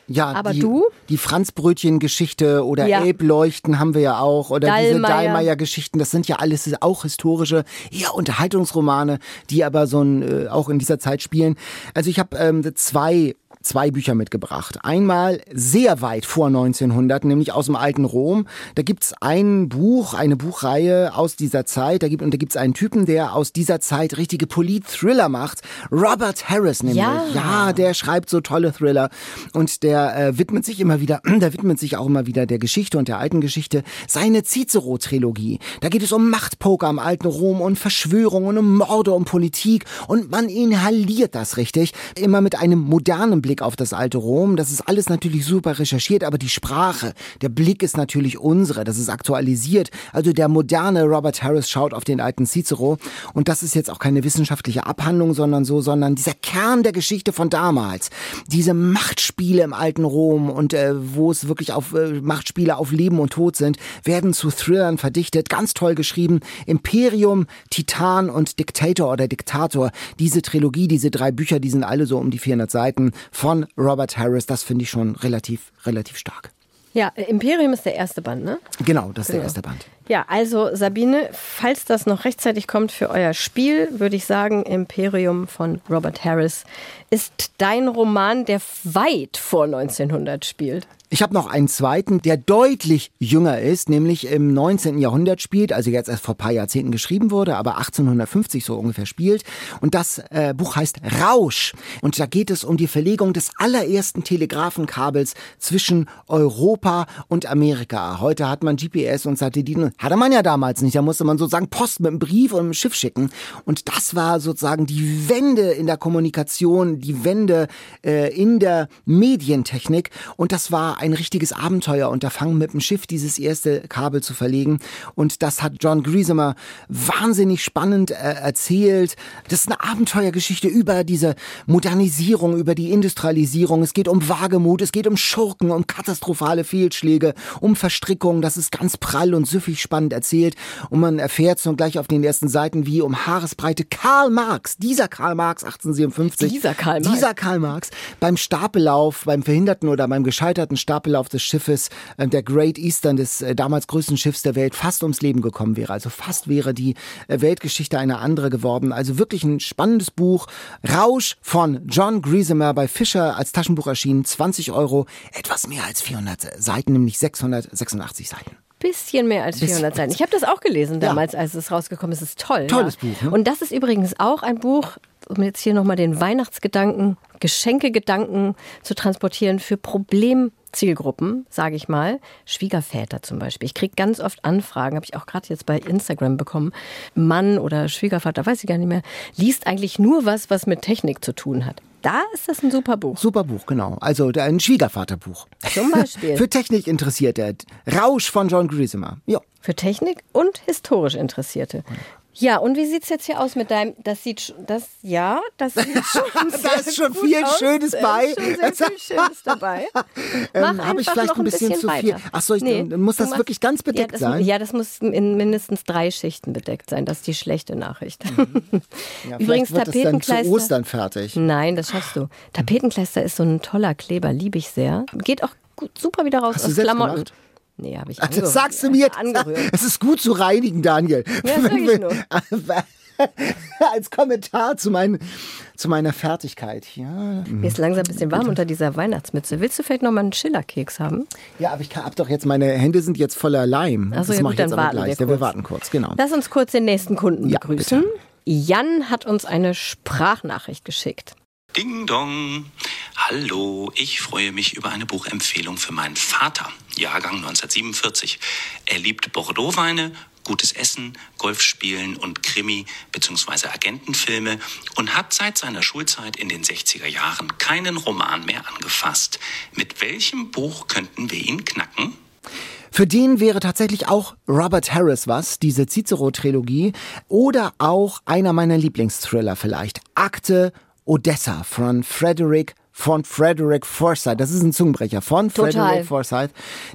Ja, Aber die, du? Die Franzbrötchen-Geschichte oder Ja. Elbleuchten haben wir ja auch. Oder diese Dallmayr. Dallmayr-Geschichten, das sind ja alles auch historische, eher Unterhaltungsromane, die aber so ein, äh, auch in dieser Zeit spielen. Also ich habe ähm, zwei zwei Bücher mitgebracht. Einmal sehr weit vor 1900, nämlich aus dem alten Rom. Da gibt's ein Buch, eine Buchreihe aus dieser Zeit. Da gibt, und da gibt's einen Typen, der aus dieser Zeit richtige Polit-Thriller macht. Robert Harris nämlich. Ja. ja, der schreibt so tolle Thriller. Und der äh, widmet sich immer wieder, der widmet sich auch immer wieder der Geschichte und der alten Geschichte. Seine Cicero-Trilogie. Da geht es um Machtpoker im alten Rom und Verschwörungen, um Morde, um Politik. Und man inhaliert das richtig. Immer mit einem modernen Blick auf das alte Rom. Das ist alles natürlich super recherchiert, aber die Sprache, der Blick ist natürlich unsere. Das ist aktualisiert. Also der moderne Robert Harris schaut auf den alten Cicero. Und das ist jetzt auch keine wissenschaftliche Abhandlung, sondern so, sondern dieser Kern der Geschichte von damals. Diese Machtspiele im alten Rom und äh, wo es wirklich auf äh, Machtspiele auf Leben und Tod sind, werden zu Thrillern verdichtet. Ganz toll geschrieben. Imperium, Titan und Diktator oder Diktator. Diese Trilogie, diese drei Bücher, die sind alle so um die 400 Seiten von Robert Harris. Das finde ich schon relativ, relativ stark. Ja, Imperium ist der erste Band, ne? Genau, das ist der Genau. erste Band. Ja, also Sabine, falls das noch rechtzeitig kommt für euer Spiel, würde ich sagen, Imperium von Robert Harris ist dein Roman, der weit vor 1900 spielt. Ich habe noch einen zweiten, der deutlich jünger ist, nämlich im 19. Jahrhundert spielt, also jetzt erst vor paar Jahrzehnten geschrieben wurde, aber 1850 so ungefähr spielt. Und das äh, Buch heißt Rausch. Und da geht es um die Verlegung des allerersten Telegrafenkabels zwischen Europa und Amerika. Heute hat man GPS und Satelliten. Hatte man ja damals nicht. Da musste man sozusagen Post mit einem Brief und einem Schiff schicken. Und das war sozusagen die Wende in der Kommunikation, die Wende äh, in der Medientechnik. Und das war ein richtiges Abenteuerunterfangen, mit dem Schiff dieses erste Kabel zu verlegen. Und das hat John Griesemer wahnsinnig spannend äh, erzählt. Das ist eine Abenteuergeschichte über diese Modernisierung, über die Industrialisierung. Es geht um Wagemut, es geht um Schurken, um katastrophale Fehlschläge, um Verstrickungen. Das ist ganz prall und süffig spannend erzählt. Und man erfährt so gleich auf den ersten Seiten, wie um Haaresbreite Karl Marx, dieser Karl Marx 1857, Dieser Karl Marx. dieser Karl Marx beim Stapellauf, beim verhinderten oder beim gescheiterten Stapellauf des Schiffes, äh, der Great Eastern, des äh, damals größten Schiffs der Welt, fast ums Leben gekommen wäre. Also fast wäre die äh, Weltgeschichte eine andere geworden. Also wirklich ein spannendes Buch. Rausch von John Griesemer bei Fischer als Taschenbuch erschienen. 20 Euro, etwas mehr als 400 Seiten, nämlich 686 Seiten. Bisschen mehr als 400 Seiten. Ich habe das auch gelesen damals, als es rausgekommen ist. Es ist toll. Tolles ja. Buch, ne? Und das ist übrigens auch ein Buch, um jetzt hier nochmal den Weihnachtsgedanken, Geschenkegedanken zu transportieren für Problemzielgruppen, sage ich mal. Schwiegerväter zum Beispiel. Ich kriege ganz oft Anfragen, habe ich auch gerade jetzt bei Instagram bekommen. Mann oder Schwiegervater, weiß ich gar nicht mehr, liest eigentlich nur was, was mit Technik zu tun hat. Da ist das ein super Buch. Super Buch, genau. Also ein Schwiegervaterbuch. Zum Beispiel. Für Technik Interessierte. Rausch von John Griesemer. Ja. Für Technik und historisch Interessierte. Ja, und wie sieht's jetzt hier aus mit deinem, das sieht, das, ja, das sieht schon Da ist schon gut viel aus. Schönes Da bei. Ist schon sehr viel Schönes dabei. Ähm, Habe ich vielleicht ein bisschen, zu viel? weiter. Ach so, ich, dann muss das wirklich ganz ja, bedeckt das, sein? Ja, das muss in mindestens drei Schichten bedeckt sein. Das ist die schlechte Nachricht. Ja, Übrigens, wird das dann zu Tapetenkleister. Ostern fertig. Nein, das schaffst du. Tapetenkleister ist so ein toller Kleber, liebe ich sehr. Geht auch gut, super wieder raus Hast aus Klamotten. gemacht? Nee, habe ich Ach, das sagst du mir. Angerührt. Es ist gut zu reinigen, Daniel. Ja, sag ich nur. Als Kommentar zu, mein, zu meiner Fertigkeit. Ja, Mir ist langsam ein bisschen warm unter dieser Weihnachtsmütze. Willst du vielleicht noch mal einen Schillerkeks haben? ja aber ich kann, hab doch jetzt, meine Hände sind jetzt voller Leim. Ach so, das ja, mache ich jetzt dann aber warten gleich. wir Ja, wir warten kurz, genau. Lass uns kurz den nächsten Kunden Ja, begrüßen. bitte. Jan hat uns eine Sprachnachricht geschickt. Ding Dong. Hallo, ich freue mich über eine Buchempfehlung für meinen Vater, Jahrgang 1947. Er liebt Bordeaux-Weine, gutes Essen, Golfspielen und Krimi- bzw. Agentenfilme und hat seit seiner Schulzeit in den 60er Jahren keinen Roman mehr angefasst. Mit welchem Buch könnten wir ihn knacken? Für den wäre tatsächlich auch Robert Harris was, diese Cicero-Trilogie. Oder auch einer meiner Lieblingsthriller vielleicht. Akte Odessa von Frederick von Frederick Forsyth. Das ist ein Zungenbrecher von Total. Frederick Forsyth.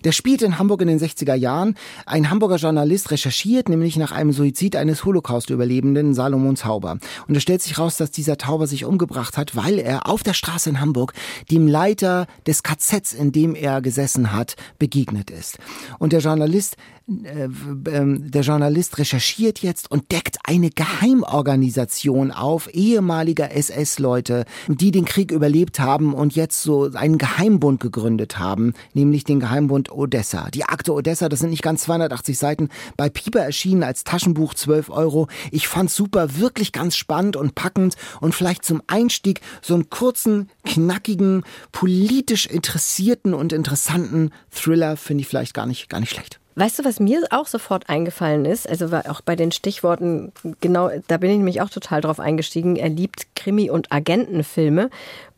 Der spielt in Hamburg in den 60er Jahren. Ein Hamburger Journalist recherchiert nämlich nach einem Suizid eines Holocaust-Überlebenden Salomon Tauber. Und es stellt sich raus, dass dieser Tauber sich umgebracht hat, weil er auf der Straße in Hamburg dem Leiter des KZs, in dem er gesessen hat, begegnet ist. Und der Journalist der Journalist recherchiert jetzt und deckt eine Geheimorganisation auf ehemaliger SS-Leute, die den Krieg überlebt haben und jetzt so einen Geheimbund gegründet haben, nämlich den Geheimbund Odessa. Die Akte Odessa, das sind nicht ganz 280 Seiten, bei Pieper erschienen als Taschenbuch 12 Euro. Ich fand's super, wirklich ganz spannend und packend und vielleicht zum Einstieg so einen kurzen, knackigen, politisch interessierten und interessanten Thriller finde ich vielleicht gar nicht, gar nicht schlecht. Weißt du, was mir auch sofort eingefallen ist? Also auch bei den Stichworten, genau, da bin ich nämlich auch total drauf eingestiegen. Er liebt Krimi- und Agentenfilme.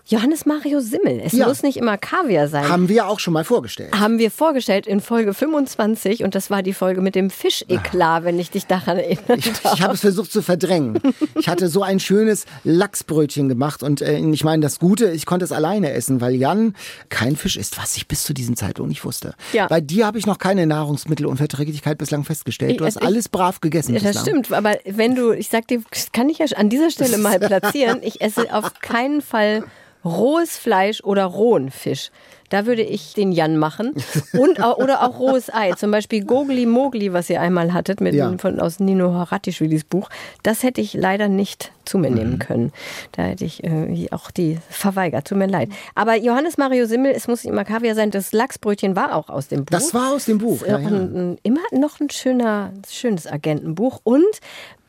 Johannes Mario Simmel. Es Ja. muss nicht immer Kaviar sein. Haben wir auch schon mal vorgestellt. haben wir vorgestellt in Folge 25 und das war die Folge mit dem Fischeklat, wenn ich dich daran erinnere. Ich habe es versucht zu verdrängen. Ich hatte so ein schönes Lachsbrötchen gemacht und äh, ich meine, das Gute, ich konnte es alleine essen, weil Jan kein Fisch isst, was ich bis zu diesem Zeitpunkt nicht wusste. Ja. Bei dir habe ich noch keine Nahrungsmittelunverträglichkeit bislang festgestellt. Du Ich- hast ich- alles brav gegessen. Das bislang. stimmt, aber wenn du, ich sag dir, das kann ich ja an dieser Stelle mal platzieren, ich esse auf keinen Fall rohes Fleisch oder rohen Fisch. Da würde ich den Jan machen. Und, oder auch rohes Ei. Zum Beispiel Gogli Mogli, was ihr einmal hattet, mit, Ja. von, aus Nino Haratischvilis Buch. Das hätte ich leider nicht zu mir Mhm. nehmen können. Da hätte ich äh, auch die verweigert. Tut mir leid. Aber Johannes Mario Simmel, es muss nicht immer Kaviar sein, das Lachsbrötchen war auch aus dem Buch. Das war aus dem Buch. Ja, ja. ein, immer noch ein schöner, schönes Agentenbuch und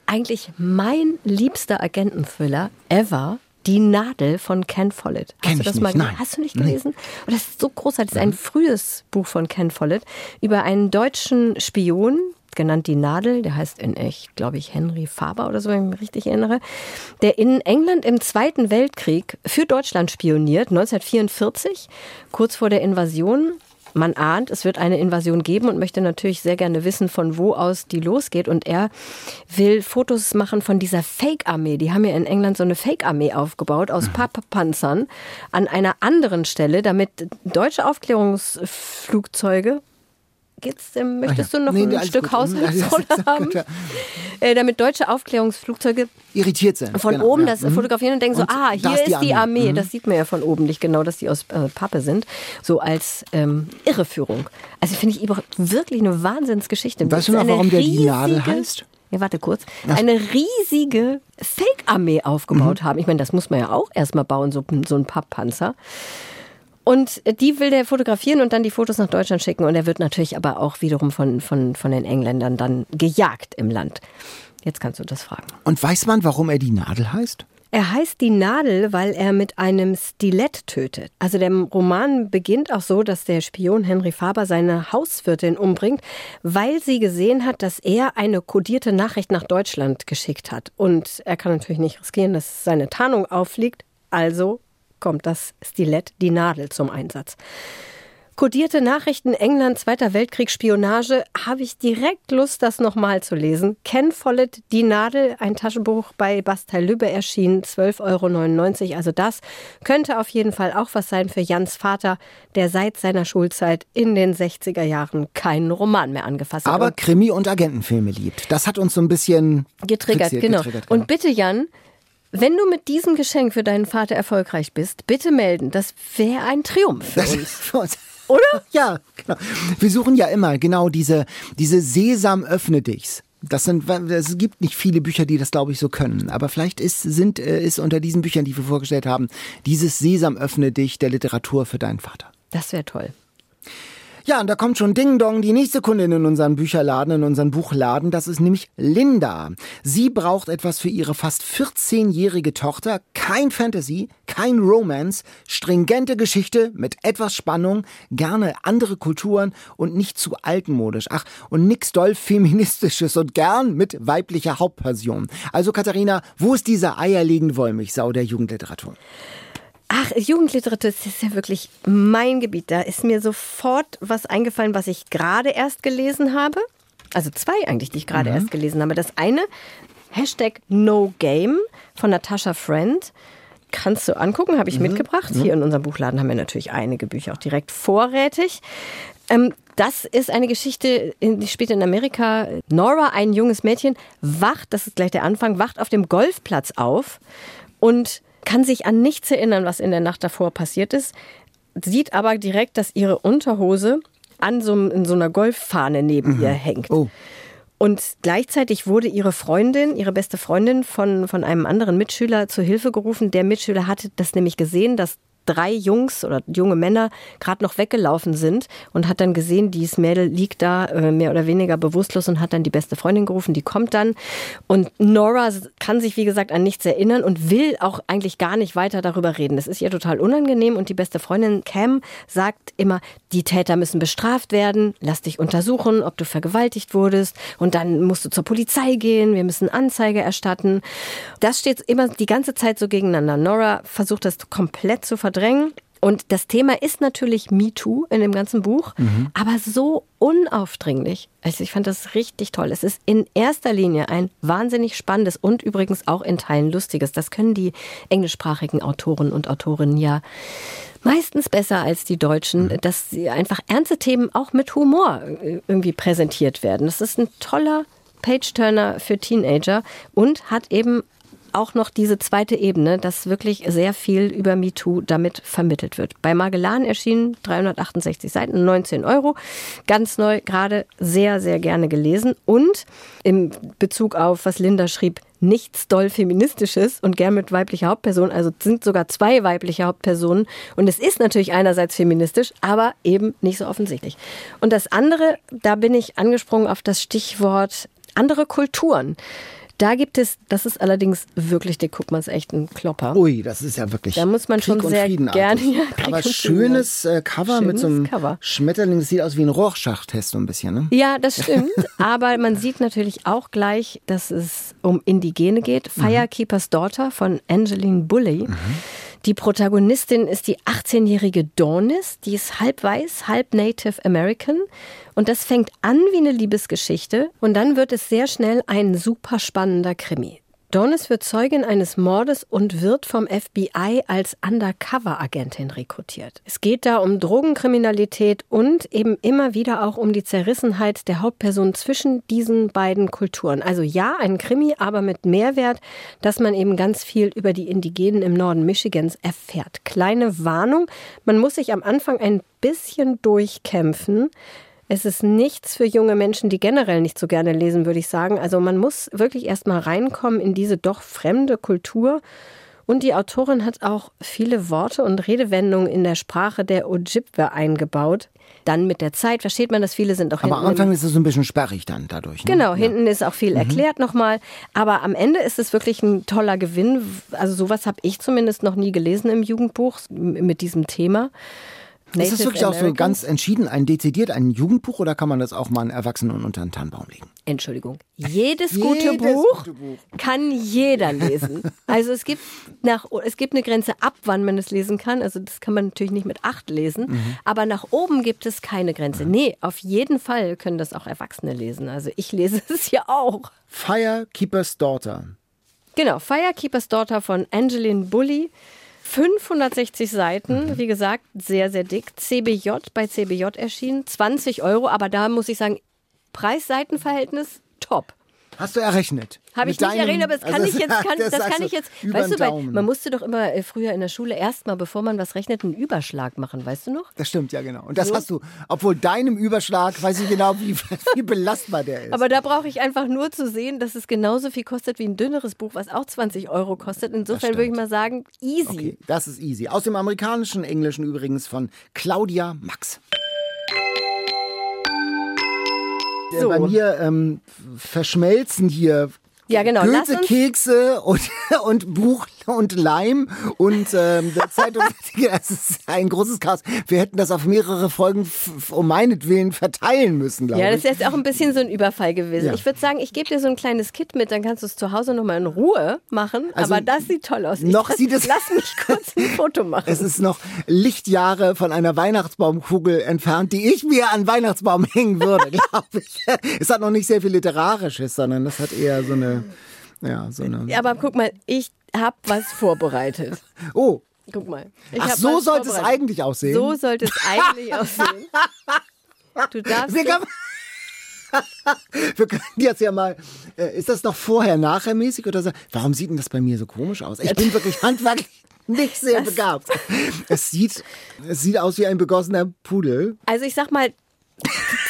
eigentlich mein liebster Agententhriller ever. Die Nadel von Ken Follett. Hast Kenn du das mal nein. Hast du nicht gelesen? Und das ist so großartig. Das ist ein frühes Buch von Ken Follett über einen deutschen Spion, genannt die Nadel, der heißt in echt, glaube ich, Henry Faber oder so, wenn ich mich richtig erinnere, der in England im Zweiten Weltkrieg für Deutschland spioniert, 1944, kurz vor der Invasion. Man ahnt, es wird eine Invasion geben und möchte natürlich sehr gerne wissen, von wo aus die losgeht. Und er will Fotos machen von dieser Fake-Armee. Die haben ja in England so eine Fake-Armee aufgebaut aus Papapanzern an einer anderen Stelle, damit deutsche Aufklärungsflugzeuge Geht's, ähm, möchtest Ah ja. du noch Nee, ein Stück gut. Haushaltsrolle haben? Äh, damit deutsche Aufklärungsflugzeuge Irritiert sind. von genau, oben ja. das Mhm. fotografieren und denken so, Und ah, da hier ist die Armee. Mhm. Das sieht man ja von oben nicht genau, dass die aus äh, Pappe sind. So als ähm, Irreführung. Also finde ich wirklich eine Wahnsinnsgeschichte. Weißt du noch, warum der die Nadel riesige- heißt? Ja, warte kurz. Eine riesige Fake-Armee aufgebaut Mhm. haben. Ich meine, das muss man ja auch erstmal bauen, so, so ein Papppanzer. Und die will der fotografieren und dann die Fotos nach Deutschland schicken. Und er wird natürlich aber auch wiederum von, von, von den Engländern dann gejagt im Land. Jetzt kannst du das fragen. Und weiß man, warum er die Nadel heißt? Er heißt die Nadel, weil er mit einem Stilett tötet. Also der Roman beginnt auch so, dass der Spion Henry Faber seine Hauswirtin umbringt, weil sie gesehen hat, dass er eine kodierte Nachricht nach Deutschland geschickt hat. Und er kann natürlich nicht riskieren, dass seine Tarnung auffliegt. Also kommt das Stilett, die Nadel zum Einsatz. Kodierte Nachrichten England, Zweiter Weltkrieg, Spionage, habe ich direkt Lust, das nochmal zu lesen. Ken Follett, Die Nadel, ein Taschenbuch bei Bastei Lübbe erschienen, 12,99 Euro. Also das könnte auf jeden Fall auch was sein für Jans Vater, der seit seiner Schulzeit in den 60er Jahren keinen Roman mehr angefasst hat. Aber Krimi- und Agentenfilme liebt. Das hat uns so ein bisschen getriggert, genau. getriggert, Und bitte, Jan, wenn du mit diesem Geschenk für deinen Vater erfolgreich bist, bitte melden. Das wäre ein Triumph für Das uns. ist für uns. Oder? Ja, genau. Wir suchen ja immer genau diese, diese Sesam öffne dichs. Das sind, es gibt nicht viele Bücher, die das, glaube ich, so können. Aber vielleicht ist, sind, äh, ist unter diesen Büchern, die wir vorgestellt haben, dieses Sesam öffne dich der Literatur für deinen Vater. Das wäre toll. Ja, und da kommt schon Ding Dong, die nächste Kundin in unseren Bücherladen, in unseren Buchladen. Das ist nämlich Linda. Sie braucht etwas für ihre fast 14-jährige Tochter. Kein Fantasy, kein Romance, stringente Geschichte mit etwas Spannung, gerne andere Kulturen und nicht zu altmodisch. Ach, und nix doll feministisches und gern mit weiblicher Hauptperson. Also Katharina, wo ist dieser eierlegende Wollmilchsau der Jugendliteratur? Ach, Jugendliteratur das ist ja wirklich mein Gebiet. Da ist mir sofort was eingefallen, was ich gerade erst gelesen habe. Also zwei eigentlich, die ich gerade erst gelesen habe. Das eine, Hashtag No Game von Natascha Friend. kannst du angucken, habe ich mhm. mitgebracht. Hier in unserem Buchladen haben wir natürlich einige Bücher auch direkt vorrätig. Ähm, das ist eine Geschichte, die spielt in Amerika. Nora, ein junges Mädchen, wacht, das ist gleich der Anfang, wacht auf dem Golfplatz auf und kann sich an nichts erinnern, was in der Nacht davor passiert ist, sieht aber direkt, dass ihre Unterhose an so, in so einer Golffahne neben mhm. ihr hängt. Oh. Und gleichzeitig wurde ihre Freundin, ihre beste Freundin von, von einem anderen Mitschüler zu Hilfe gerufen. Der Mitschüler hatte das nämlich gesehen, dass drei Jungs oder junge Männer gerade noch weggelaufen sind und hat dann gesehen, dieses Mädel liegt da äh, mehr oder weniger bewusstlos und hat dann die beste Freundin gerufen, die kommt dann und Nora kann sich wie gesagt an nichts erinnern und will auch eigentlich gar nicht weiter darüber reden. Das ist ihr total unangenehm und die beste Freundin Cam sagt immer, die Täter müssen bestraft werden, lass dich untersuchen, ob du vergewaltigt wurdest und dann musst du zur Polizei gehen, wir müssen Anzeige erstatten. Das steht immer die ganze Zeit so gegeneinander. Nora versucht das komplett zu verdrängen. Und das Thema ist natürlich MeToo in dem ganzen Buch, mhm. aber so unaufdringlich. Also ich fand das richtig toll. Es ist in erster Linie ein wahnsinnig spannendes und übrigens auch in Teilen lustiges. Das können die englischsprachigen Autoren und Autorinnen ja meistens besser als die Deutschen, mhm. dass sie einfach ernste Themen auch mit Humor äh, irgendwie präsentiert werden. Das ist ein toller Page-Turner für Teenager und hat eben auch noch diese zweite Ebene, dass wirklich sehr viel über MeToo damit vermittelt wird. Bei Magellan erschienen 368 Seiten, 19 Euro. Ganz neu, gerade sehr, sehr gerne gelesen. Und im Bezug auf, was Linda schrieb, nichts doll feministisches und gern mit weiblicher Hauptperson. Also sind sogar zwei weibliche Hauptpersonen. Und es ist natürlich einerseits feministisch, aber eben nicht so offensichtlich. Und das andere, da bin ich angesprungen auf das Stichwort andere Kulturen. Da gibt es, das ist allerdings wirklich, der guckt man es echt ein Klopper. Ui, das ist ja wirklich. Da muss man Krieg schon sehr gerne. Ja, Aber schönes äh, Cover schönes mit so einem Cover. Schmetterling. Das sieht aus wie ein Rorschach-Test so ein bisschen, ne? Ja, das stimmt. Aber man sieht natürlich auch gleich, dass es um Indigene geht. Mhm. Firekeeper's Daughter von Angeline Bulley. Mhm. Die Protagonistin ist die 18-jährige Donis, die ist halb weiß, halb Native American. Und das fängt an wie eine Liebesgeschichte und dann wird es sehr schnell ein super spannender Krimi. Donis wird Zeugin eines Mordes und wird vom FBI als Undercover-Agentin rekrutiert. Es geht da um Drogenkriminalität und eben immer wieder auch um die Zerrissenheit der Hauptperson zwischen diesen beiden Kulturen. Also ja, ein Krimi, aber mit Mehrwert, dass man eben ganz viel über die Indigenen im Norden Michigans erfährt. Kleine Warnung, man muss sich am Anfang ein bisschen durchkämpfen. Es ist nichts für junge Menschen, die generell nicht so gerne lesen, würde ich sagen. Also man muss wirklich erst mal reinkommen in diese doch fremde Kultur. Und die Autorin hat auch viele Worte und Redewendungen in der Sprache der Ojibwe eingebaut. Dann mit der Zeit versteht man das, viele sind auch Aber am Anfang ist es so ein bisschen sperrig dann dadurch. Ne? Genau, ja. hinten ist auch viel mhm. erklärt nochmal. Aber am Ende ist es wirklich ein toller Gewinn. Also sowas habe ich zumindest noch nie gelesen im Jugendbuch mit diesem Thema. Native ist das wirklich auch so ganz entschieden ein dezidiert ein Jugendbuch oder kann man das auch mal einen Erwachsenen unter den Tannenbaum legen? Entschuldigung. Jedes, gute, Jedes Buch gute, Buch kann jeder lesen. Also es gibt nach es gibt eine Grenze ab, wann man es lesen kann. Also das kann man natürlich nicht mit acht lesen. Mhm. Aber nach oben gibt es keine Grenze. Nee, auf jeden Fall können das auch Erwachsene lesen. Also ich lese es ja auch. Firekeeper's Daughter. Genau, Firekeeper's Daughter von Angeline Bully. 560 Seiten, mhm. wie gesagt, sehr, sehr dick. CBJ bei CBJ erschienen, 20 Euro, aber da muss ich sagen, Preis-Seitenverhältnis top. Hast du errechnet? Habe ich nicht errechnet, aber das kann also, ich jetzt, kann, das, das kann ich jetzt. Weißt du, weil man musste doch immer äh, früher in der Schule erstmal, bevor man was rechnet, einen Überschlag machen, weißt du noch? Das stimmt, ja genau. Und das so. hast du, obwohl deinem Überschlag weiß ich genau, wie, wie belastbar der ist. Aber da brauche ich einfach nur zu sehen, dass es genauso viel kostet wie ein dünneres Buch, was auch 20 Euro kostet. Insofern würde ich mal sagen, easy. Okay, das ist easy. Aus dem amerikanischen Englischen übrigens von Claudia Max. So. Bei mir ähm, verschmelzen hier ja, genau. Goethe, Kekse und, und Buch und Leim und ähm, Zeitung. das ist ein großes Chaos. Wir hätten das auf mehrere Folgen um meinetwillen verteilen müssen, glaube ich. Ja, das ist jetzt auch ein bisschen so ein Überfall gewesen. Ja. Ich würde sagen, ich gebe dir so ein kleines Kit mit, dann kannst du es zu Hause nochmal in Ruhe machen. Also Aber das sieht toll aus. Noch ich, sieht es. Lass mich kurz ein Foto machen. Es ist noch Lichtjahre von einer Weihnachtsbaumkugel entfernt, die ich mir an Weihnachtsbaum hängen würde, glaube ich. Es hat noch nicht sehr viel Literarisches, sondern das hat eher so eine Ja, so eine. Aber guck mal, ich habe was vorbereitet. Oh, Guck mal. Ich ach so sollte es eigentlich aussehen. So sollte es eigentlich aussehen. Du darfst. Wir, können, wir können jetzt ja mal, äh, ist das noch vorher, nachher mäßig oder so? Warum sieht denn das bei mir so komisch aus? Ich bin wirklich handwerklich nicht sehr begabt. Es sieht, es sieht aus wie ein begossener Pudel. Also ich sag mal,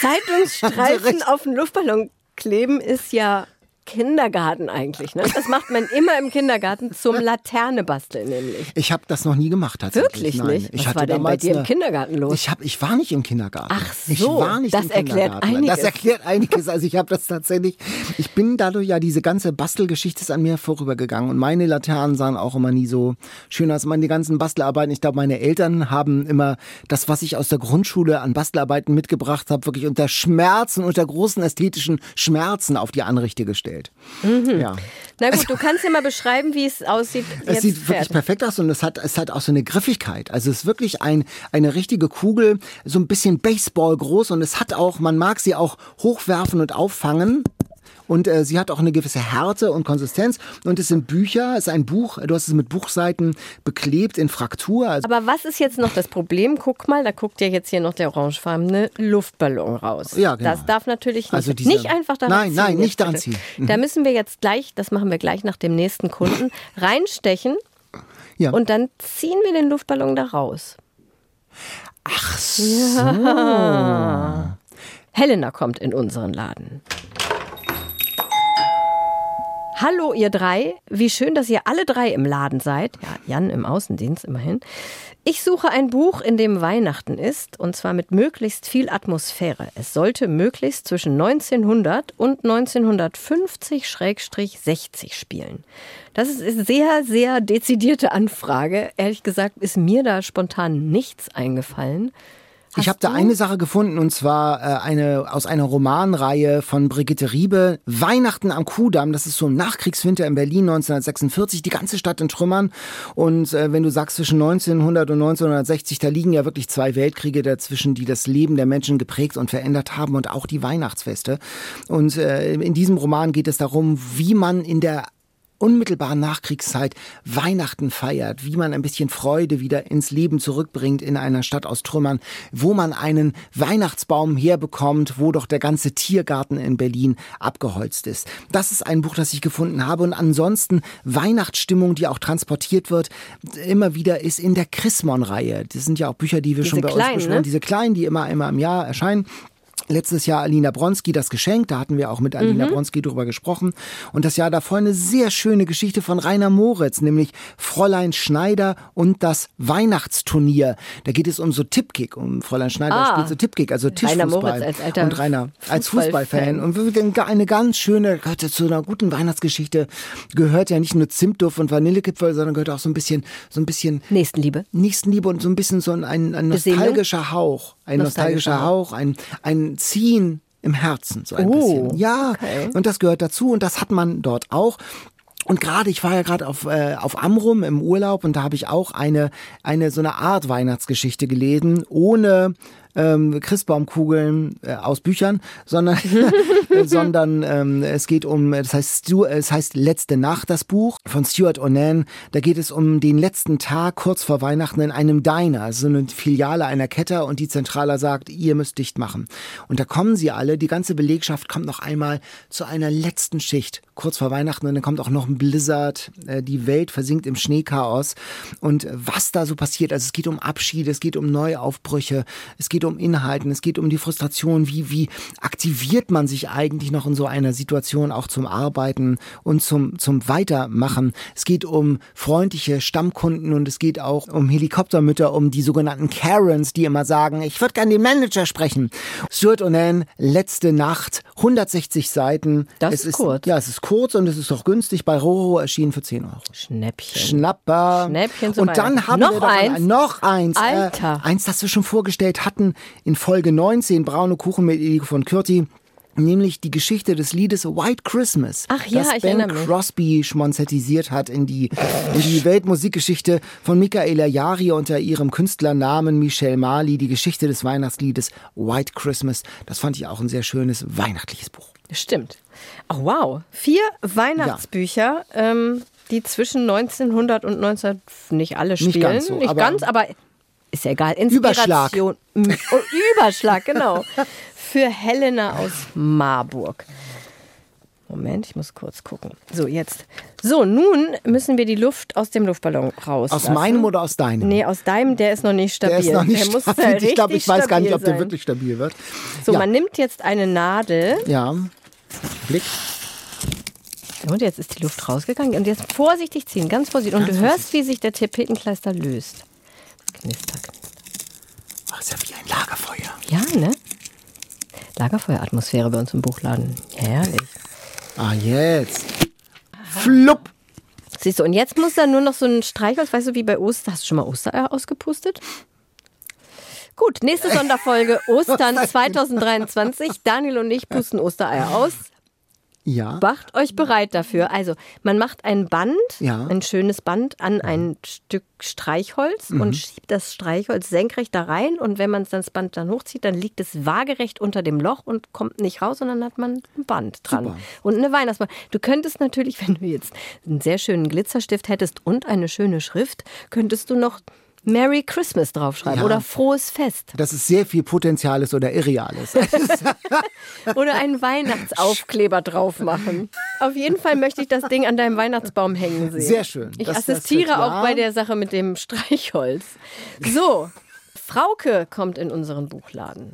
Zeitungsstreifen auf den Luftballon kleben ist ja Kindergarten eigentlich. Ne? Das macht man immer im Kindergarten zum Laterne basteln nämlich. Ich habe das noch nie gemacht tatsächlich. Wirklich Nein. nicht? Ich Was hatte war denn bei dir im Kindergarten los? Ich, hab, ich war nicht im Kindergarten. Ach Ich so, war nicht das im erklärt Kindergarten. einiges. Das erklärt einiges. Also ich habe das tatsächlich, ich bin dadurch ja, diese ganze Bastelgeschichte ist an mir vorübergegangen und meine Laternen sahen auch immer nie so schön aus. Meine ganzen Bastelarbeiten, ich glaube, meine Eltern haben immer das, was ich aus der Grundschule an Bastelarbeiten mitgebracht habe, wirklich unter Schmerzen, unter großen ästhetischen Schmerzen auf die Anrichte gestellt. Mhm. Ja. Na gut, du kannst ja mal beschreiben, wie es aussieht. Es sieht wirklich fertig. perfekt aus und es hat, es hat auch so eine Griffigkeit. Also es ist wirklich ein, eine richtige Kugel, so ein bisschen Baseball groß und es hat auch, man mag sie auch hochwerfen und auffangen. Und äh, sie hat auch eine gewisse Härte und Konsistenz. Und es sind Bücher, es ist ein Buch, du hast es mit Buchseiten beklebt in Fraktur. Also Aber was ist jetzt noch das Problem? Guck mal, da guckt ja jetzt hier noch der orangefarbene Luftballon raus. Ja, genau. Das darf natürlich nicht, Also diese- nicht einfach daran Nein, ziehen. nein, nicht jetzt daran ziehen. Mhm. Da müssen wir jetzt gleich, das machen wir gleich nach dem nächsten Kunden, reinstechen ja. und dann ziehen wir den Luftballon da raus. Ach so. Helena kommt in unseren Laden. Hallo ihr drei, wie schön, dass ihr alle drei im Laden seid. Ja, Jan im Außendienst immerhin. Ich suche ein Buch, in dem Weihnachten ist, und zwar mit möglichst viel Atmosphäre. Es sollte möglichst zwischen 1900 und 1950-60 spielen. Das ist eine sehr, sehr dezidierte Anfrage. Ehrlich gesagt ist mir da spontan nichts eingefallen. Ich habe da eine Sache gefunden und zwar äh, eine aus einer Romanreihe von Brigitte Riebe, Weihnachten am Kudamm. Das ist so ein Nachkriegswinter in Berlin 1946, die ganze Stadt in Trümmern. Und äh, wenn du sagst zwischen 1900 und 1960, da liegen ja wirklich zwei Weltkriege dazwischen, die das Leben der Menschen geprägt und verändert haben und auch die Weihnachtsfeste. Und äh, in diesem Roman geht es darum, wie man in der unmittelbaren Nachkriegszeit Weihnachten feiert, wie man ein bisschen Freude wieder ins Leben zurückbringt in einer Stadt aus Trümmern, wo man einen Weihnachtsbaum herbekommt, wo doch der ganze Tiergarten in Berlin abgeholzt ist. Das ist ein Buch, das ich gefunden habe und ansonsten Weihnachtsstimmung, die auch transportiert wird, immer wieder ist in der Chrismon-Reihe. Das sind ja auch Bücher, die wir Diese schon bei uns kleinen, besprochen ne? diese kleinen, die immer einmal im Jahr erscheinen. Letztes Jahr Alina Bronski das Geschenk, da hatten wir auch mit Alina Mhm. Bronski drüber gesprochen. Und das Jahr davor eine sehr schöne Geschichte von Rainer Moritz, nämlich Fräulein Schneider und das Weihnachtsturnier. Da geht es um so Tippkick, um Fräulein Schneider Ah. spielt so Tippkick, also Tischfußball. Moritz als alter und Rainer als Fußballfan. Fußballfan. Und eine ganz schöne, gehört zu einer guten Weihnachtsgeschichte, gehört ja nicht nur Zimtduft und Vanillekipferl, sondern gehört auch so ein bisschen, so ein bisschen Nächstenliebe. Nächstenliebe und so ein bisschen so ein, ein, nostalgischer Hauch. Ein nostalgischer, Nostalgischer Hauch, ein, ein Ziehen im Herzen, so ein Oh, bisschen. Ja, okay. und das gehört dazu und das hat man dort auch. Und gerade, ich war ja gerade auf, äh, auf Amrum im Urlaub und da habe ich auch eine, eine so eine Art Weihnachtsgeschichte gelesen, ohne ähm, Christbaumkugeln äh, aus Büchern, sondern, sondern ähm, es geht um, das heißt, Stu, es heißt Letzte Nacht, das Buch von Stuart Onan. Da geht es um den letzten Tag kurz vor Weihnachten in einem Diner, also so eine Filiale einer Kette und die Zentraler sagt, ihr müsst dicht machen. Und da kommen sie alle, die ganze Belegschaft kommt noch einmal zu einer letzten Schicht kurz vor Weihnachten und dann kommt auch noch ein Blizzard, äh, die Welt versinkt im Schneechaos und was da so passiert, also es geht um Abschiede, es geht um Neuaufbrüche, es geht um Inhalten, es geht um die Frustration, wie, wie aktiviert man sich eigentlich noch in so einer Situation auch zum Arbeiten und zum, zum Weitermachen. Es geht um freundliche Stammkunden und es geht auch um Helikoptermütter, um die sogenannten Karens, die immer sagen, ich würde gerne den Manager sprechen. Stuart Onan, letzte Nacht, 160 Seiten. Das es ist kurz. Ja, es ist kurz und es ist auch günstig. Bei Roro erschienen für 10 Euro. Schnäppchen. Schnapper. Schnäppchen Und dann haben Noch wir eins? Ein, noch eins. Alter. Äh, eins, das wir schon vorgestellt hatten in Folge 19, Braune Kuchen mit Eliko von Kürti. Nämlich die Geschichte des Liedes White Christmas. Ach ja, das ich Ben erinnere mich. Crosby schmonzettisiert hat in die, in die Weltmusikgeschichte von Michaela Jari unter ihrem Künstlernamen Michel Marley, die Geschichte des Weihnachtsliedes White Christmas. Das fand ich auch ein sehr schönes weihnachtliches Buch. Stimmt. Oh, wow. Vier Weihnachtsbücher, ähm, die zwischen 1900 und 1900 nicht alle spielen. Nicht ganz so, nicht aber- ganz, aber ist ja egal. Überschlag. Inspiration. Mm, Oh, Überschlag, genau. Für Helena aus Marburg. Moment, ich muss kurz gucken. So, jetzt. So, nun müssen wir die Luft aus dem Luftballon raus. Aus meinem oder aus deinem? Nee, aus deinem, der ist noch nicht stabil. Der ist noch nicht muss stabil. Ich glaube, ich weiß gar nicht, ob der sein. wirklich stabil wird. So, ja. man nimmt jetzt eine Nadel. Ja. Blick. Und jetzt ist die Luft rausgegangen. Und jetzt vorsichtig ziehen, ganz vorsichtig. Und du hörst, wie sich der Tapetenkleister löst. Knister, knister. Ach, ist ja wie ein Lagerfeuer. Ja, ne? Lagerfeueratmosphäre bei uns im Buchladen. Herrlich. Ah, jetzt. Flupp. Siehst du, und jetzt muss da nur noch so ein Streichholz, weißt du, wie bei Ostern. Hast du schon mal Ostereier ausgepustet? Gut, nächste Sonderfolge Ostern 2023. Daniel und ich pusten Ostereier aus. Ja. Macht euch bereit dafür. Also, man macht ein Band, Ja. ein schönes Band an ein Stück Streichholz Mhm. und schiebt das Streichholz senkrecht da rein. Und wenn man das Band dann hochzieht, dann liegt es waagerecht unter dem Loch und kommt nicht raus, und dann hat man ein Band dran. Super. Und eine Weihnachtsmann. Du könntest natürlich, wenn du jetzt einen sehr schönen Glitzerstift hättest und eine schöne Schrift, könntest du noch Merry Christmas draufschreiben Ja. oder Frohes Fest Das ist sehr viel Potenziales oder Irreales. oder einen Weihnachtsaufkleber drauf machen. Auf jeden Fall möchte ich das Ding an deinem Weihnachtsbaum hängen sehen. Sehr schön. Ich Das- das assistiere wird- auch bei der Sache mit dem Streichholz. So, Frauke kommt in unseren Buchladen.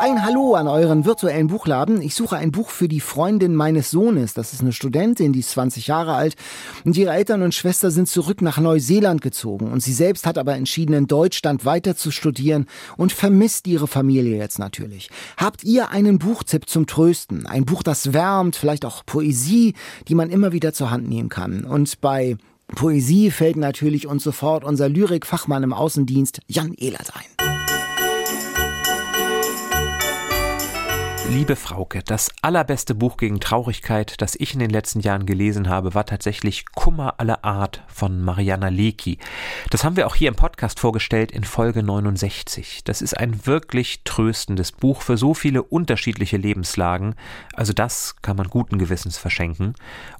Ein Hallo an euren virtuellen Buchladen. Ich suche ein Buch für die Freundin meines Sohnes. Das ist eine Studentin, die ist 20 Jahre alt. Und ihre Eltern und Schwester sind zurück nach Neuseeland gezogen. Und sie selbst hat aber entschieden, in Deutschland weiter zu studieren und vermisst ihre Familie jetzt natürlich. Habt ihr einen Buchtipp zum Trösten? Ein Buch, das wärmt, vielleicht auch Poesie, die man immer wieder zur Hand nehmen kann. Und bei Poesie fällt natürlich uns sofort unser Lyrikfachmann im Außendienst Jan Ehlert ein. Liebe Frauke, das allerbeste Buch gegen Traurigkeit, das ich in den letzten Jahren gelesen habe, war tatsächlich Kummer aller Art von Mariana Lecki. Das haben wir auch hier im Podcast vorgestellt in Folge 69. Das ist ein wirklich tröstendes Buch für so viele unterschiedliche Lebenslagen. Also das kann man guten Gewissens verschenken.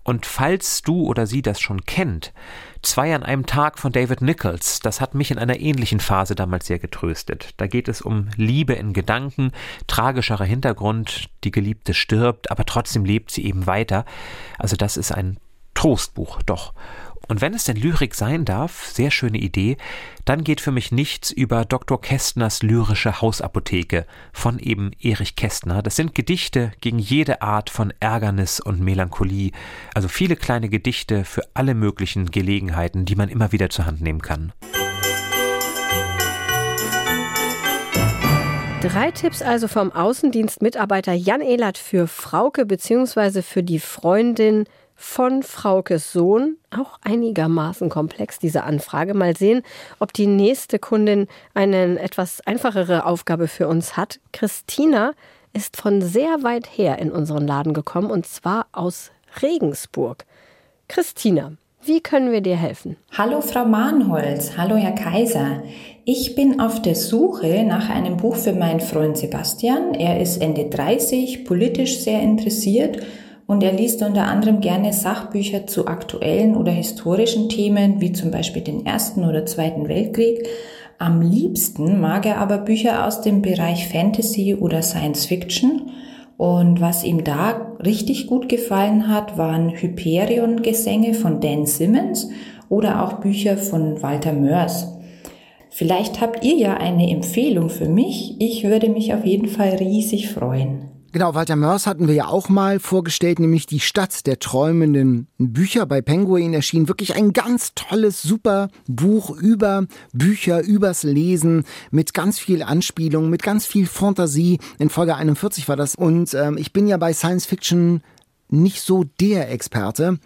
Und falls du oder sie das schon kennt, Zwei an einem Tag von David Nichols, das hat mich in einer ähnlichen Phase damals sehr getröstet. Da geht es um Liebe in Gedanken, tragischerer Hintergrund, die Geliebte stirbt, aber trotzdem lebt sie eben weiter. Also das ist ein Trostbuch, doch. Und wenn es denn Lyrik sein darf, sehr schöne Idee, dann geht für mich nichts über Dr. Kästners lyrische Hausapotheke von eben Erich Kästner. Das sind Gedichte gegen jede Art von Ärgernis und Melancholie. Also viele kleine Gedichte für alle möglichen Gelegenheiten, die man immer wieder zur Hand nehmen kann. Drei Tipps also vom Außendienstmitarbeiter Jan Ehlert für Frauke bzw. für die Freundin von Fraukes Sohn. Auch einigermaßen komplex, diese Anfrage. Mal sehen, ob die nächste Kundin eine etwas einfachere Aufgabe für uns hat. Christina ist von sehr weit her in unseren Laden gekommen und zwar aus Regensburg. Christina, wie können wir dir helfen? Hallo Frau Mahnholz, hallo Herr Kaiser. Ich bin auf der Suche nach einem Buch für meinen Freund Sebastian. Er ist Ende 30, politisch sehr interessiert und er liest unter anderem gerne Sachbücher zu aktuellen oder historischen Themen, wie zum Beispiel den Ersten oder Zweiten Weltkrieg. Am liebsten mag er aber Bücher aus dem Bereich Fantasy oder Science Fiction. Und was ihm da richtig gut gefallen hat, waren Hyperion-Gesänge von Dan Simmons oder auch Bücher von Walter Mörs. Vielleicht habt ihr ja eine Empfehlung für mich. Ich würde mich auf jeden Fall riesig freuen. Genau, Walter Mörs hatten wir ja auch mal vorgestellt, nämlich die Stadt der träumenden Bücher. Bei Penguin erschien wirklich ein ganz tolles, super Buch über Bücher, übers Lesen, mit ganz viel Anspielung, mit ganz viel Fantasie. In Folge 41 war das. Und ähm, ich bin ja bei Science Fiction nicht so der Experte.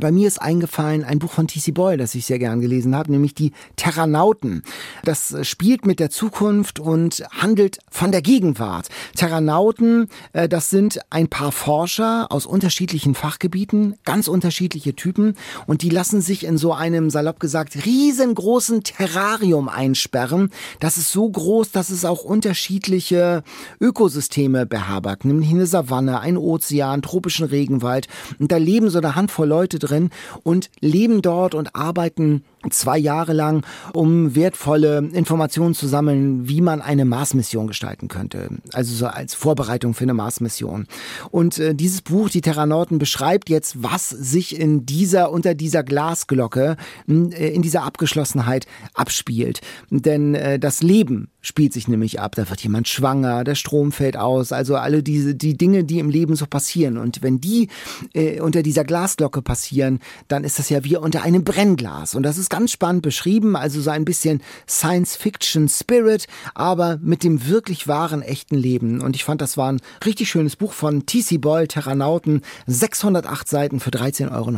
Bei mir ist eingefallen ein Buch von T.C. Boyle, das ich sehr gern gelesen habe, nämlich die Terranauten. Das spielt mit der Zukunft und handelt von der Gegenwart. Terranauten, äh, das sind ein paar Forscher aus unterschiedlichen Fachgebieten, ganz unterschiedliche Typen und die lassen sich in so einem, salopp gesagt, riesengroßen Terrarium einsperren. Das ist so groß, dass es auch unterschiedliche Ökosysteme beherbergt, nämlich eine Savanne, ein Ozean, tropischen Regenwald und da leben so eine Handvoll Leute drin und leben dort und arbeiten zwei Jahre lang, um wertvolle Informationen zu sammeln, wie man eine Marsmission gestalten könnte. Also so als Vorbereitung für eine Marsmission. Und äh, dieses Buch, die Terranauten, beschreibt jetzt, was sich in dieser, unter dieser Glasglocke, äh, in dieser Abgeschlossenheit abspielt. Denn äh, das Leben spielt sich nämlich ab. Da wird jemand schwanger, der Strom fällt aus, also alle diese die Dinge, die im Leben so passieren. Und wenn die äh, unter dieser Glasglocke passieren, dann ist das ja wie unter einem Brennglas. Und das ist ganz spannend beschrieben, also so ein bisschen Science-Fiction-Spirit, aber mit dem wirklich wahren, echten Leben. Und ich fand, das war ein richtig schönes Buch von T.C. Boyle, Terranauten, 608 Seiten für 13,90 Euro.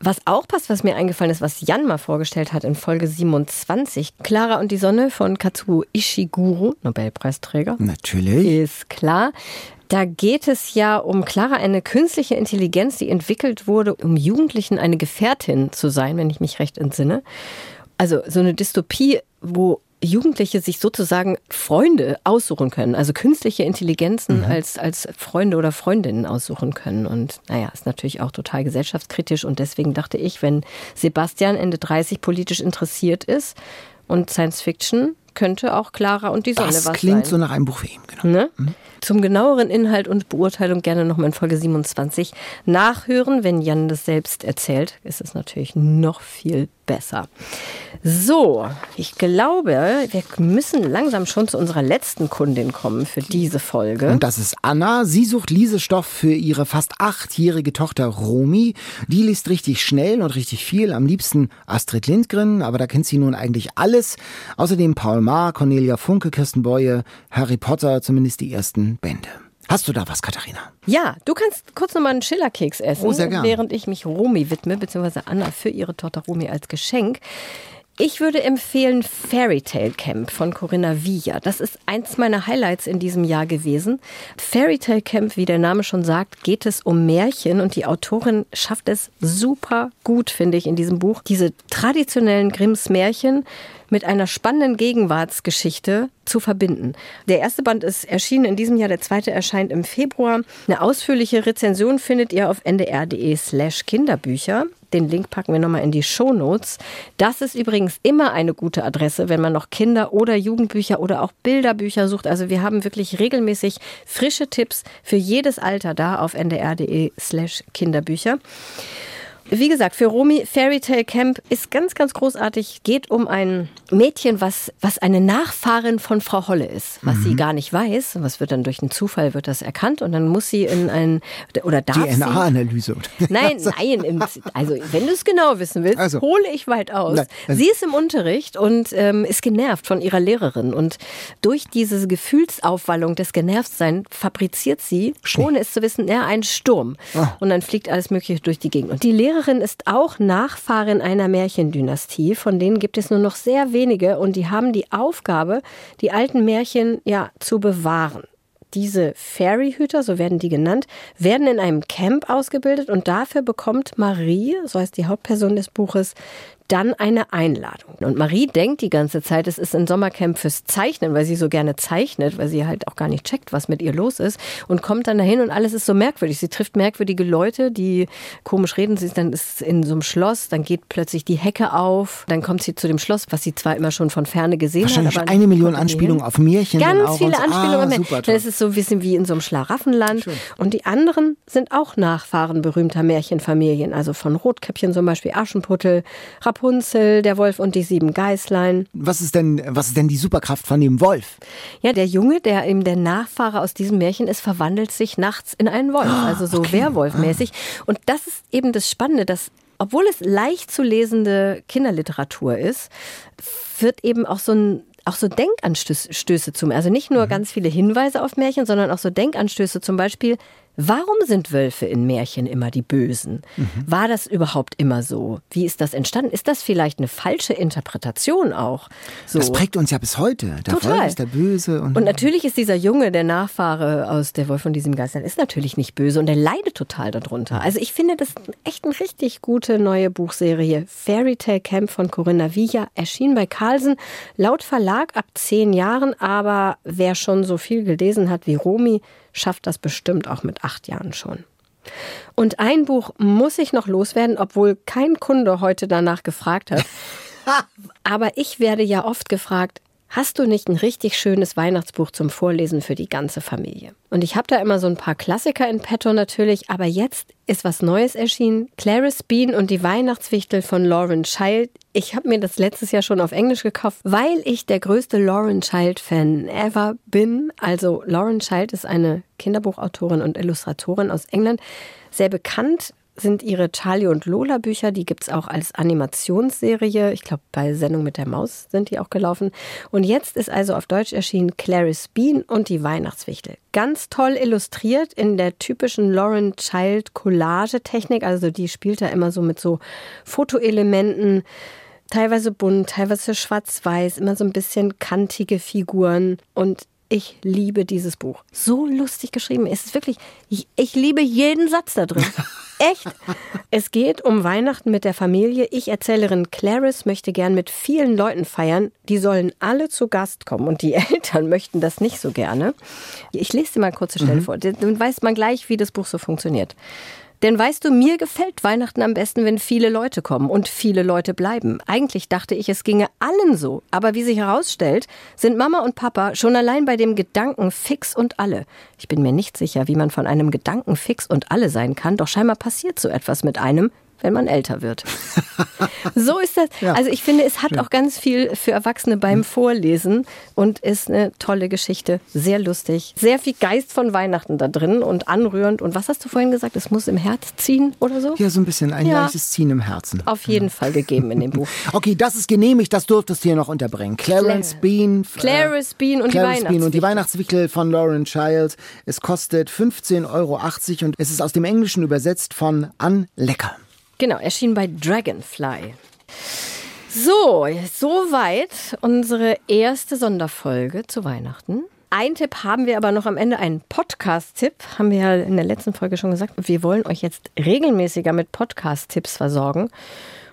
Was auch passt, was mir eingefallen ist, was Jan mal vorgestellt hat in Folge 27, Clara und die Sonne von Katsuo Ishiguro, Nobelpreisträger. Natürlich. Ist klar. Da geht es ja um Clara, eine künstliche Intelligenz, die entwickelt wurde, um Jugendlichen eine Gefährtin zu sein, wenn ich mich recht entsinne. Also so eine Dystopie, wo Jugendliche sich sozusagen Freunde aussuchen können, also künstliche Intelligenzen mhm. als, als Freunde oder Freundinnen aussuchen können. Und naja, ist natürlich auch total gesellschaftskritisch. Und deswegen dachte ich, wenn Sebastian Ende 30 politisch interessiert ist und Science Fiction, könnte auch Clara und die Sonne das was sein. Das klingt so nach einem Buch für ihn, genau. Ne? Mhm. Zum genaueren Inhalt und Beurteilung gerne nochmal in Folge 27 nachhören. Wenn Jan das selbst erzählt, ist es natürlich noch viel besser. So, ich glaube, wir müssen langsam schon zu unserer letzten Kundin kommen für diese Folge. Und das ist Anna. Sie sucht Lesestoff für ihre fast achtjährige Tochter Romi. Die liest richtig schnell und richtig viel. Am liebsten Astrid Lindgren, aber da kennt sie nun eigentlich alles. Außerdem Paul Maar, Cornelia Funke, Kirsten Boye, Harry Potter, zumindest die ersten Bände. Hast du da was, Katharina? Ja, du kannst kurz nochmal einen Schillerkeks essen, oh, während ich mich Romy widme, beziehungsweise Anna für ihre Tochter Romy als Geschenk. Ich würde empfehlen Fairy Tale Camp von Corinna Villa. Das ist eins meiner Highlights in diesem Jahr gewesen. Fairy Tale Camp, wie der Name schon sagt, geht es um Märchen und die Autorin schafft es super gut, finde ich, in diesem Buch. Diese traditionellen Grimms Märchen mit einer spannenden Gegenwartsgeschichte zu verbinden. Der erste Band ist erschienen in diesem Jahr, der zweite erscheint im Februar. Eine ausführliche Rezension findet ihr auf ndr.de slash Kinderbücher. Den Link packen wir nochmal in die Show Notes. Das ist übrigens immer eine gute Adresse, wenn man noch Kinder- oder Jugendbücher oder auch Bilderbücher sucht. Also wir haben wirklich regelmäßig frische Tipps für jedes Alter da auf ndr.de slash Kinderbücher. Wie gesagt, für Romy Fairy Tale Camp ist ganz, ganz großartig. Geht um ein Mädchen, was, was eine Nachfahrin von Frau Holle ist, was mhm. sie gar nicht weiß. Was wird dann durch einen Zufall wird das erkannt und dann muss sie in ein oder darf DNA-Analyse. Nein, nein. Im, also wenn du es genau wissen willst, also. hole ich weit aus. Nein, also. Sie ist im Unterricht und ähm, ist genervt von ihrer Lehrerin und durch diese Gefühlsaufwallung des Genervtsein fabriziert sie, ohne es zu wissen, ja, einen Sturm. Oh. Und dann fliegt alles Mögliche durch die Gegend. Und die Lehrerin Lehrerin ist auch Nachfahrin einer Märchendynastie, von denen gibt es nur noch sehr wenige und die haben die Aufgabe, die alten Märchen ja zu bewahren. Diese Fairyhüter, so werden die genannt, werden in einem Camp ausgebildet und dafür bekommt Marie, so heißt die Hauptperson des Buches, dann eine Einladung. Und Marie denkt die ganze Zeit, es ist ein Sommercamp fürs Zeichnen, weil sie so gerne zeichnet, weil sie halt auch gar nicht checkt, was mit ihr los ist und kommt dann dahin und alles ist so merkwürdig. Sie trifft merkwürdige Leute, die komisch reden. Sie ist dann ist in so einem Schloss, dann geht plötzlich die Hecke auf, dann kommt sie zu dem Schloss, was sie zwar immer schon von ferne gesehen Wahrscheinlich hat. eine Million Anspielungen auf Märchen. Ganz viele Anspielungen. Ah, super, dann ist es so ein bisschen wie in so einem Schlaraffenland. Schön. Und die anderen sind auch Nachfahren berühmter Märchenfamilien, also von Rotkäppchen zum Beispiel, Aschenputtel, Rapunzel, Rapunzel, der Wolf und die sieben Geißlein. Was ist denn, was ist denn die Superkraft von dem Wolf? Ja, der Junge, der eben der Nachfahre aus diesem Märchen ist, verwandelt sich nachts in einen Wolf, ah, also so okay. Werwolfmäßig. Und das ist eben das Spannende, dass obwohl es leicht zu lesende Kinderliteratur ist, wird eben auch so ein auch so Denkanstöße zum, also nicht nur mhm. ganz viele Hinweise auf Märchen, sondern auch so Denkanstöße, zum Beispiel, Warum sind Wölfe in Märchen immer die Bösen? Mhm. War das überhaupt immer so? Wie ist das entstanden? Ist das vielleicht eine falsche Interpretation auch? So. Das prägt uns ja bis heute. Der Total. Wolf ist der Böse. Und, und natürlich ist dieser Junge, der Nachfahre aus der Wolf von diesem Geist, ist natürlich nicht böse und er leidet total darunter. Also ich finde das echt eine richtig gute neue Buchserie. Fairy Tale Camp von Corinna Villa erschien bei Carlsen laut Verlag ab zehn Jahren, aber wer schon so viel gelesen hat wie Romy, schafft das bestimmt auch mit acht Jahren schon. Und ein Buch muss ich noch loswerden, obwohl kein Kunde heute danach gefragt hat. Aber ich werde ja oft gefragt, Hast du nicht ein richtig schönes Weihnachtsbuch zum Vorlesen für die ganze Familie? Und ich habe da immer so ein paar Klassiker in petto natürlich, aber jetzt ist was Neues erschienen. Clarice Bean und die Weihnachtswichtel von Lauren Child. Ich habe mir das letztes Jahr schon auf Englisch gekauft, weil ich der größte Lauren Child-Fan ever bin. Also Lauren Child ist eine Kinderbuchautorin und Illustratorin aus England, sehr bekannt sind ihre Charlie und Lola Bücher. Die gibt es auch als Animationsserie. Ich glaube, bei Sendung mit der Maus sind die auch gelaufen. Und jetzt ist also auf Deutsch erschienen Clarice Bean und die Weihnachtswichtel. Ganz toll illustriert in der typischen Lauren Child Collage-Technik. Also die spielt da immer so mit so Fotoelementen. Teilweise bunt, teilweise schwarz-weiß, immer so ein bisschen kantige Figuren. Und ich liebe dieses Buch. So lustig geschrieben. Es ist wirklich, ich, ich liebe jeden Satz da drin. Echt. Es geht um Weihnachten mit der Familie. Ich, Erzählerin Clarice, möchte gern mit vielen Leuten feiern. Die sollen alle zu Gast kommen und die Eltern möchten das nicht so gerne. Ich lese dir mal kurze Stelle mhm. vor. Dann weiß man gleich, wie das Buch so funktioniert. Denn weißt du, mir gefällt Weihnachten am besten, wenn viele Leute kommen und viele Leute bleiben. Eigentlich dachte ich, es ginge allen so. Aber wie sich herausstellt, sind Mama und Papa schon allein bei dem Gedanken fix und alle. Ich bin mir nicht sicher, wie man von einem Gedanken fix und alle sein kann, doch scheinbar passiert so etwas mit einem, wenn man älter wird. so ist das. Ja. Also ich finde, es hat auch ganz viel für Erwachsene beim hm. Vorlesen und ist eine tolle Geschichte. Sehr lustig. Sehr viel Geist von Weihnachten da drin und anrührend. Und was hast du vorhin gesagt? Es muss im Herz ziehen oder so? Ja, so ein bisschen ein ja. leichtes Ziehen im Herzen. Auf jeden ja. Fall gegeben in dem Buch. okay, das ist genehmigt. Das durftest du hier noch unterbringen. Clarence Cla Bean. Clarence Bean und Clarence die Weihnachtswickel. und die Weihnachtswickel von Lauren Child. Es kostet 15,80 Euro und es ist aus dem Englischen übersetzt von Ann Lecker. Genau, erschien bei Dragonfly. So, soweit unsere erste Sonderfolge zu Weihnachten. Ein Tipp haben wir aber noch am Ende, einen Podcast-Tipp. Haben wir ja in der letzten Folge schon gesagt. Wir wollen euch jetzt regelmäßiger mit Podcast-Tipps versorgen.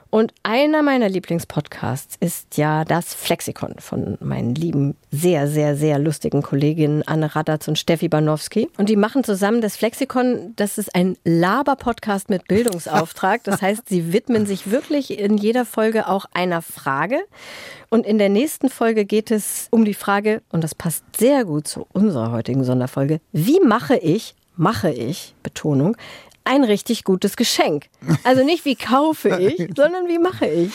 Und einer meiner Lieblingspodcasts ist ja das Flexikon von meinen lieben, sehr, sehr, sehr lustigen Kolleginnen Anne Radatz und Steffi Banowski. Und die machen zusammen das Flexikon. Das ist ein Laber-Podcast mit Bildungsauftrag. Das heißt, sie widmen sich wirklich in jeder Folge auch einer Frage. Und in der nächsten Folge geht es um die Frage, und das passt sehr gut zu unserer heutigen Sonderfolge, wie mache ich mache ich, Betonung, ein richtig gutes Geschenk. Also nicht wie kaufe ich, sondern wie mache ich.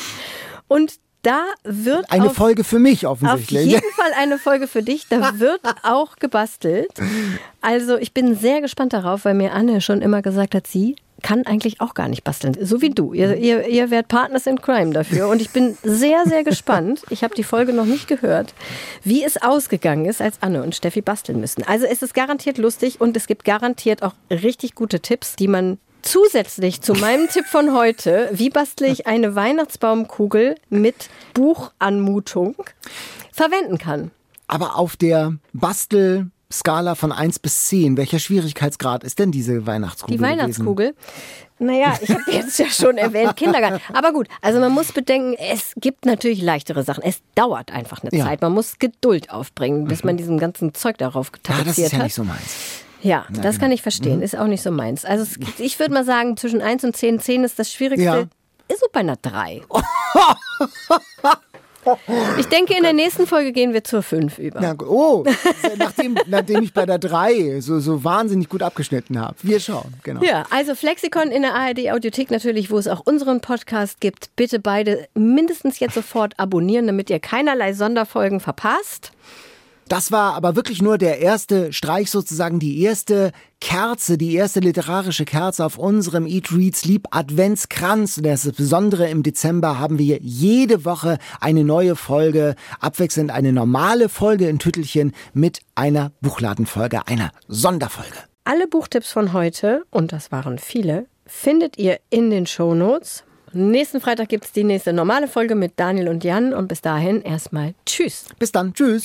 Und da wird eine auf, Folge für mich offensichtlich. Auf jeden Fall eine Folge für dich. Da wird auch gebastelt. Also ich bin sehr gespannt darauf, weil mir Anne schon immer gesagt hat, sie kann eigentlich auch gar nicht basteln, so wie du. Ihr, ihr, ihr werdet Partners in Crime dafür. Und ich bin sehr, sehr gespannt. Ich habe die Folge noch nicht gehört, wie es ausgegangen ist, als Anne und Steffi basteln müssen. Also es ist garantiert lustig und es gibt garantiert auch richtig gute Tipps, die man zusätzlich zu meinem Tipp von heute, wie bastle ich eine Weihnachtsbaumkugel mit Buchanmutung, verwenden kann. Aber auf der Bastel Skala von 1 bis 10, welcher Schwierigkeitsgrad ist denn diese Weihnachtskugel? Die Weihnachtskugel? Gewesen? Naja, ich habe jetzt ja schon erwähnt, Kindergarten. Aber gut, also man muss bedenken, es gibt natürlich leichtere Sachen. Es dauert einfach eine ja. Zeit. Man muss Geduld aufbringen, bis man diesen ganzen Zeug darauf tapeziert hat. Ja, das ist ja nicht so meins. Ja, ja das genau. kann ich verstehen. Mhm. Ist auch nicht so meins. Also es, ich würde mal sagen, zwischen 1 und 10, 10 ist das Schwierigste. Ja. Ist so bei einer 3. Ich denke, in der nächsten Folge gehen wir zur 5 über. Na, oh, nachdem, nachdem ich bei der 3 so, so wahnsinnig gut abgeschnitten habe. Wir schauen, genau. Ja, also Flexikon in der ARD Audiothek natürlich, wo es auch unseren Podcast gibt. Bitte beide mindestens jetzt sofort abonnieren, damit ihr keinerlei Sonderfolgen verpasst. Das war aber wirklich nur der erste Streich sozusagen, die erste Kerze, die erste literarische Kerze auf unserem Eat, Reads Lieb Adventskranz. Und das Besondere im Dezember haben wir jede Woche eine neue Folge, abwechselnd eine normale Folge in Tüttelchen mit einer Buchladenfolge, einer Sonderfolge. Alle Buchtipps von heute, und das waren viele, findet ihr in den Shownotes. Nächsten Freitag gibt es die nächste normale Folge mit Daniel und Jan. Und bis dahin erstmal Tschüss. Bis dann. Tschüss.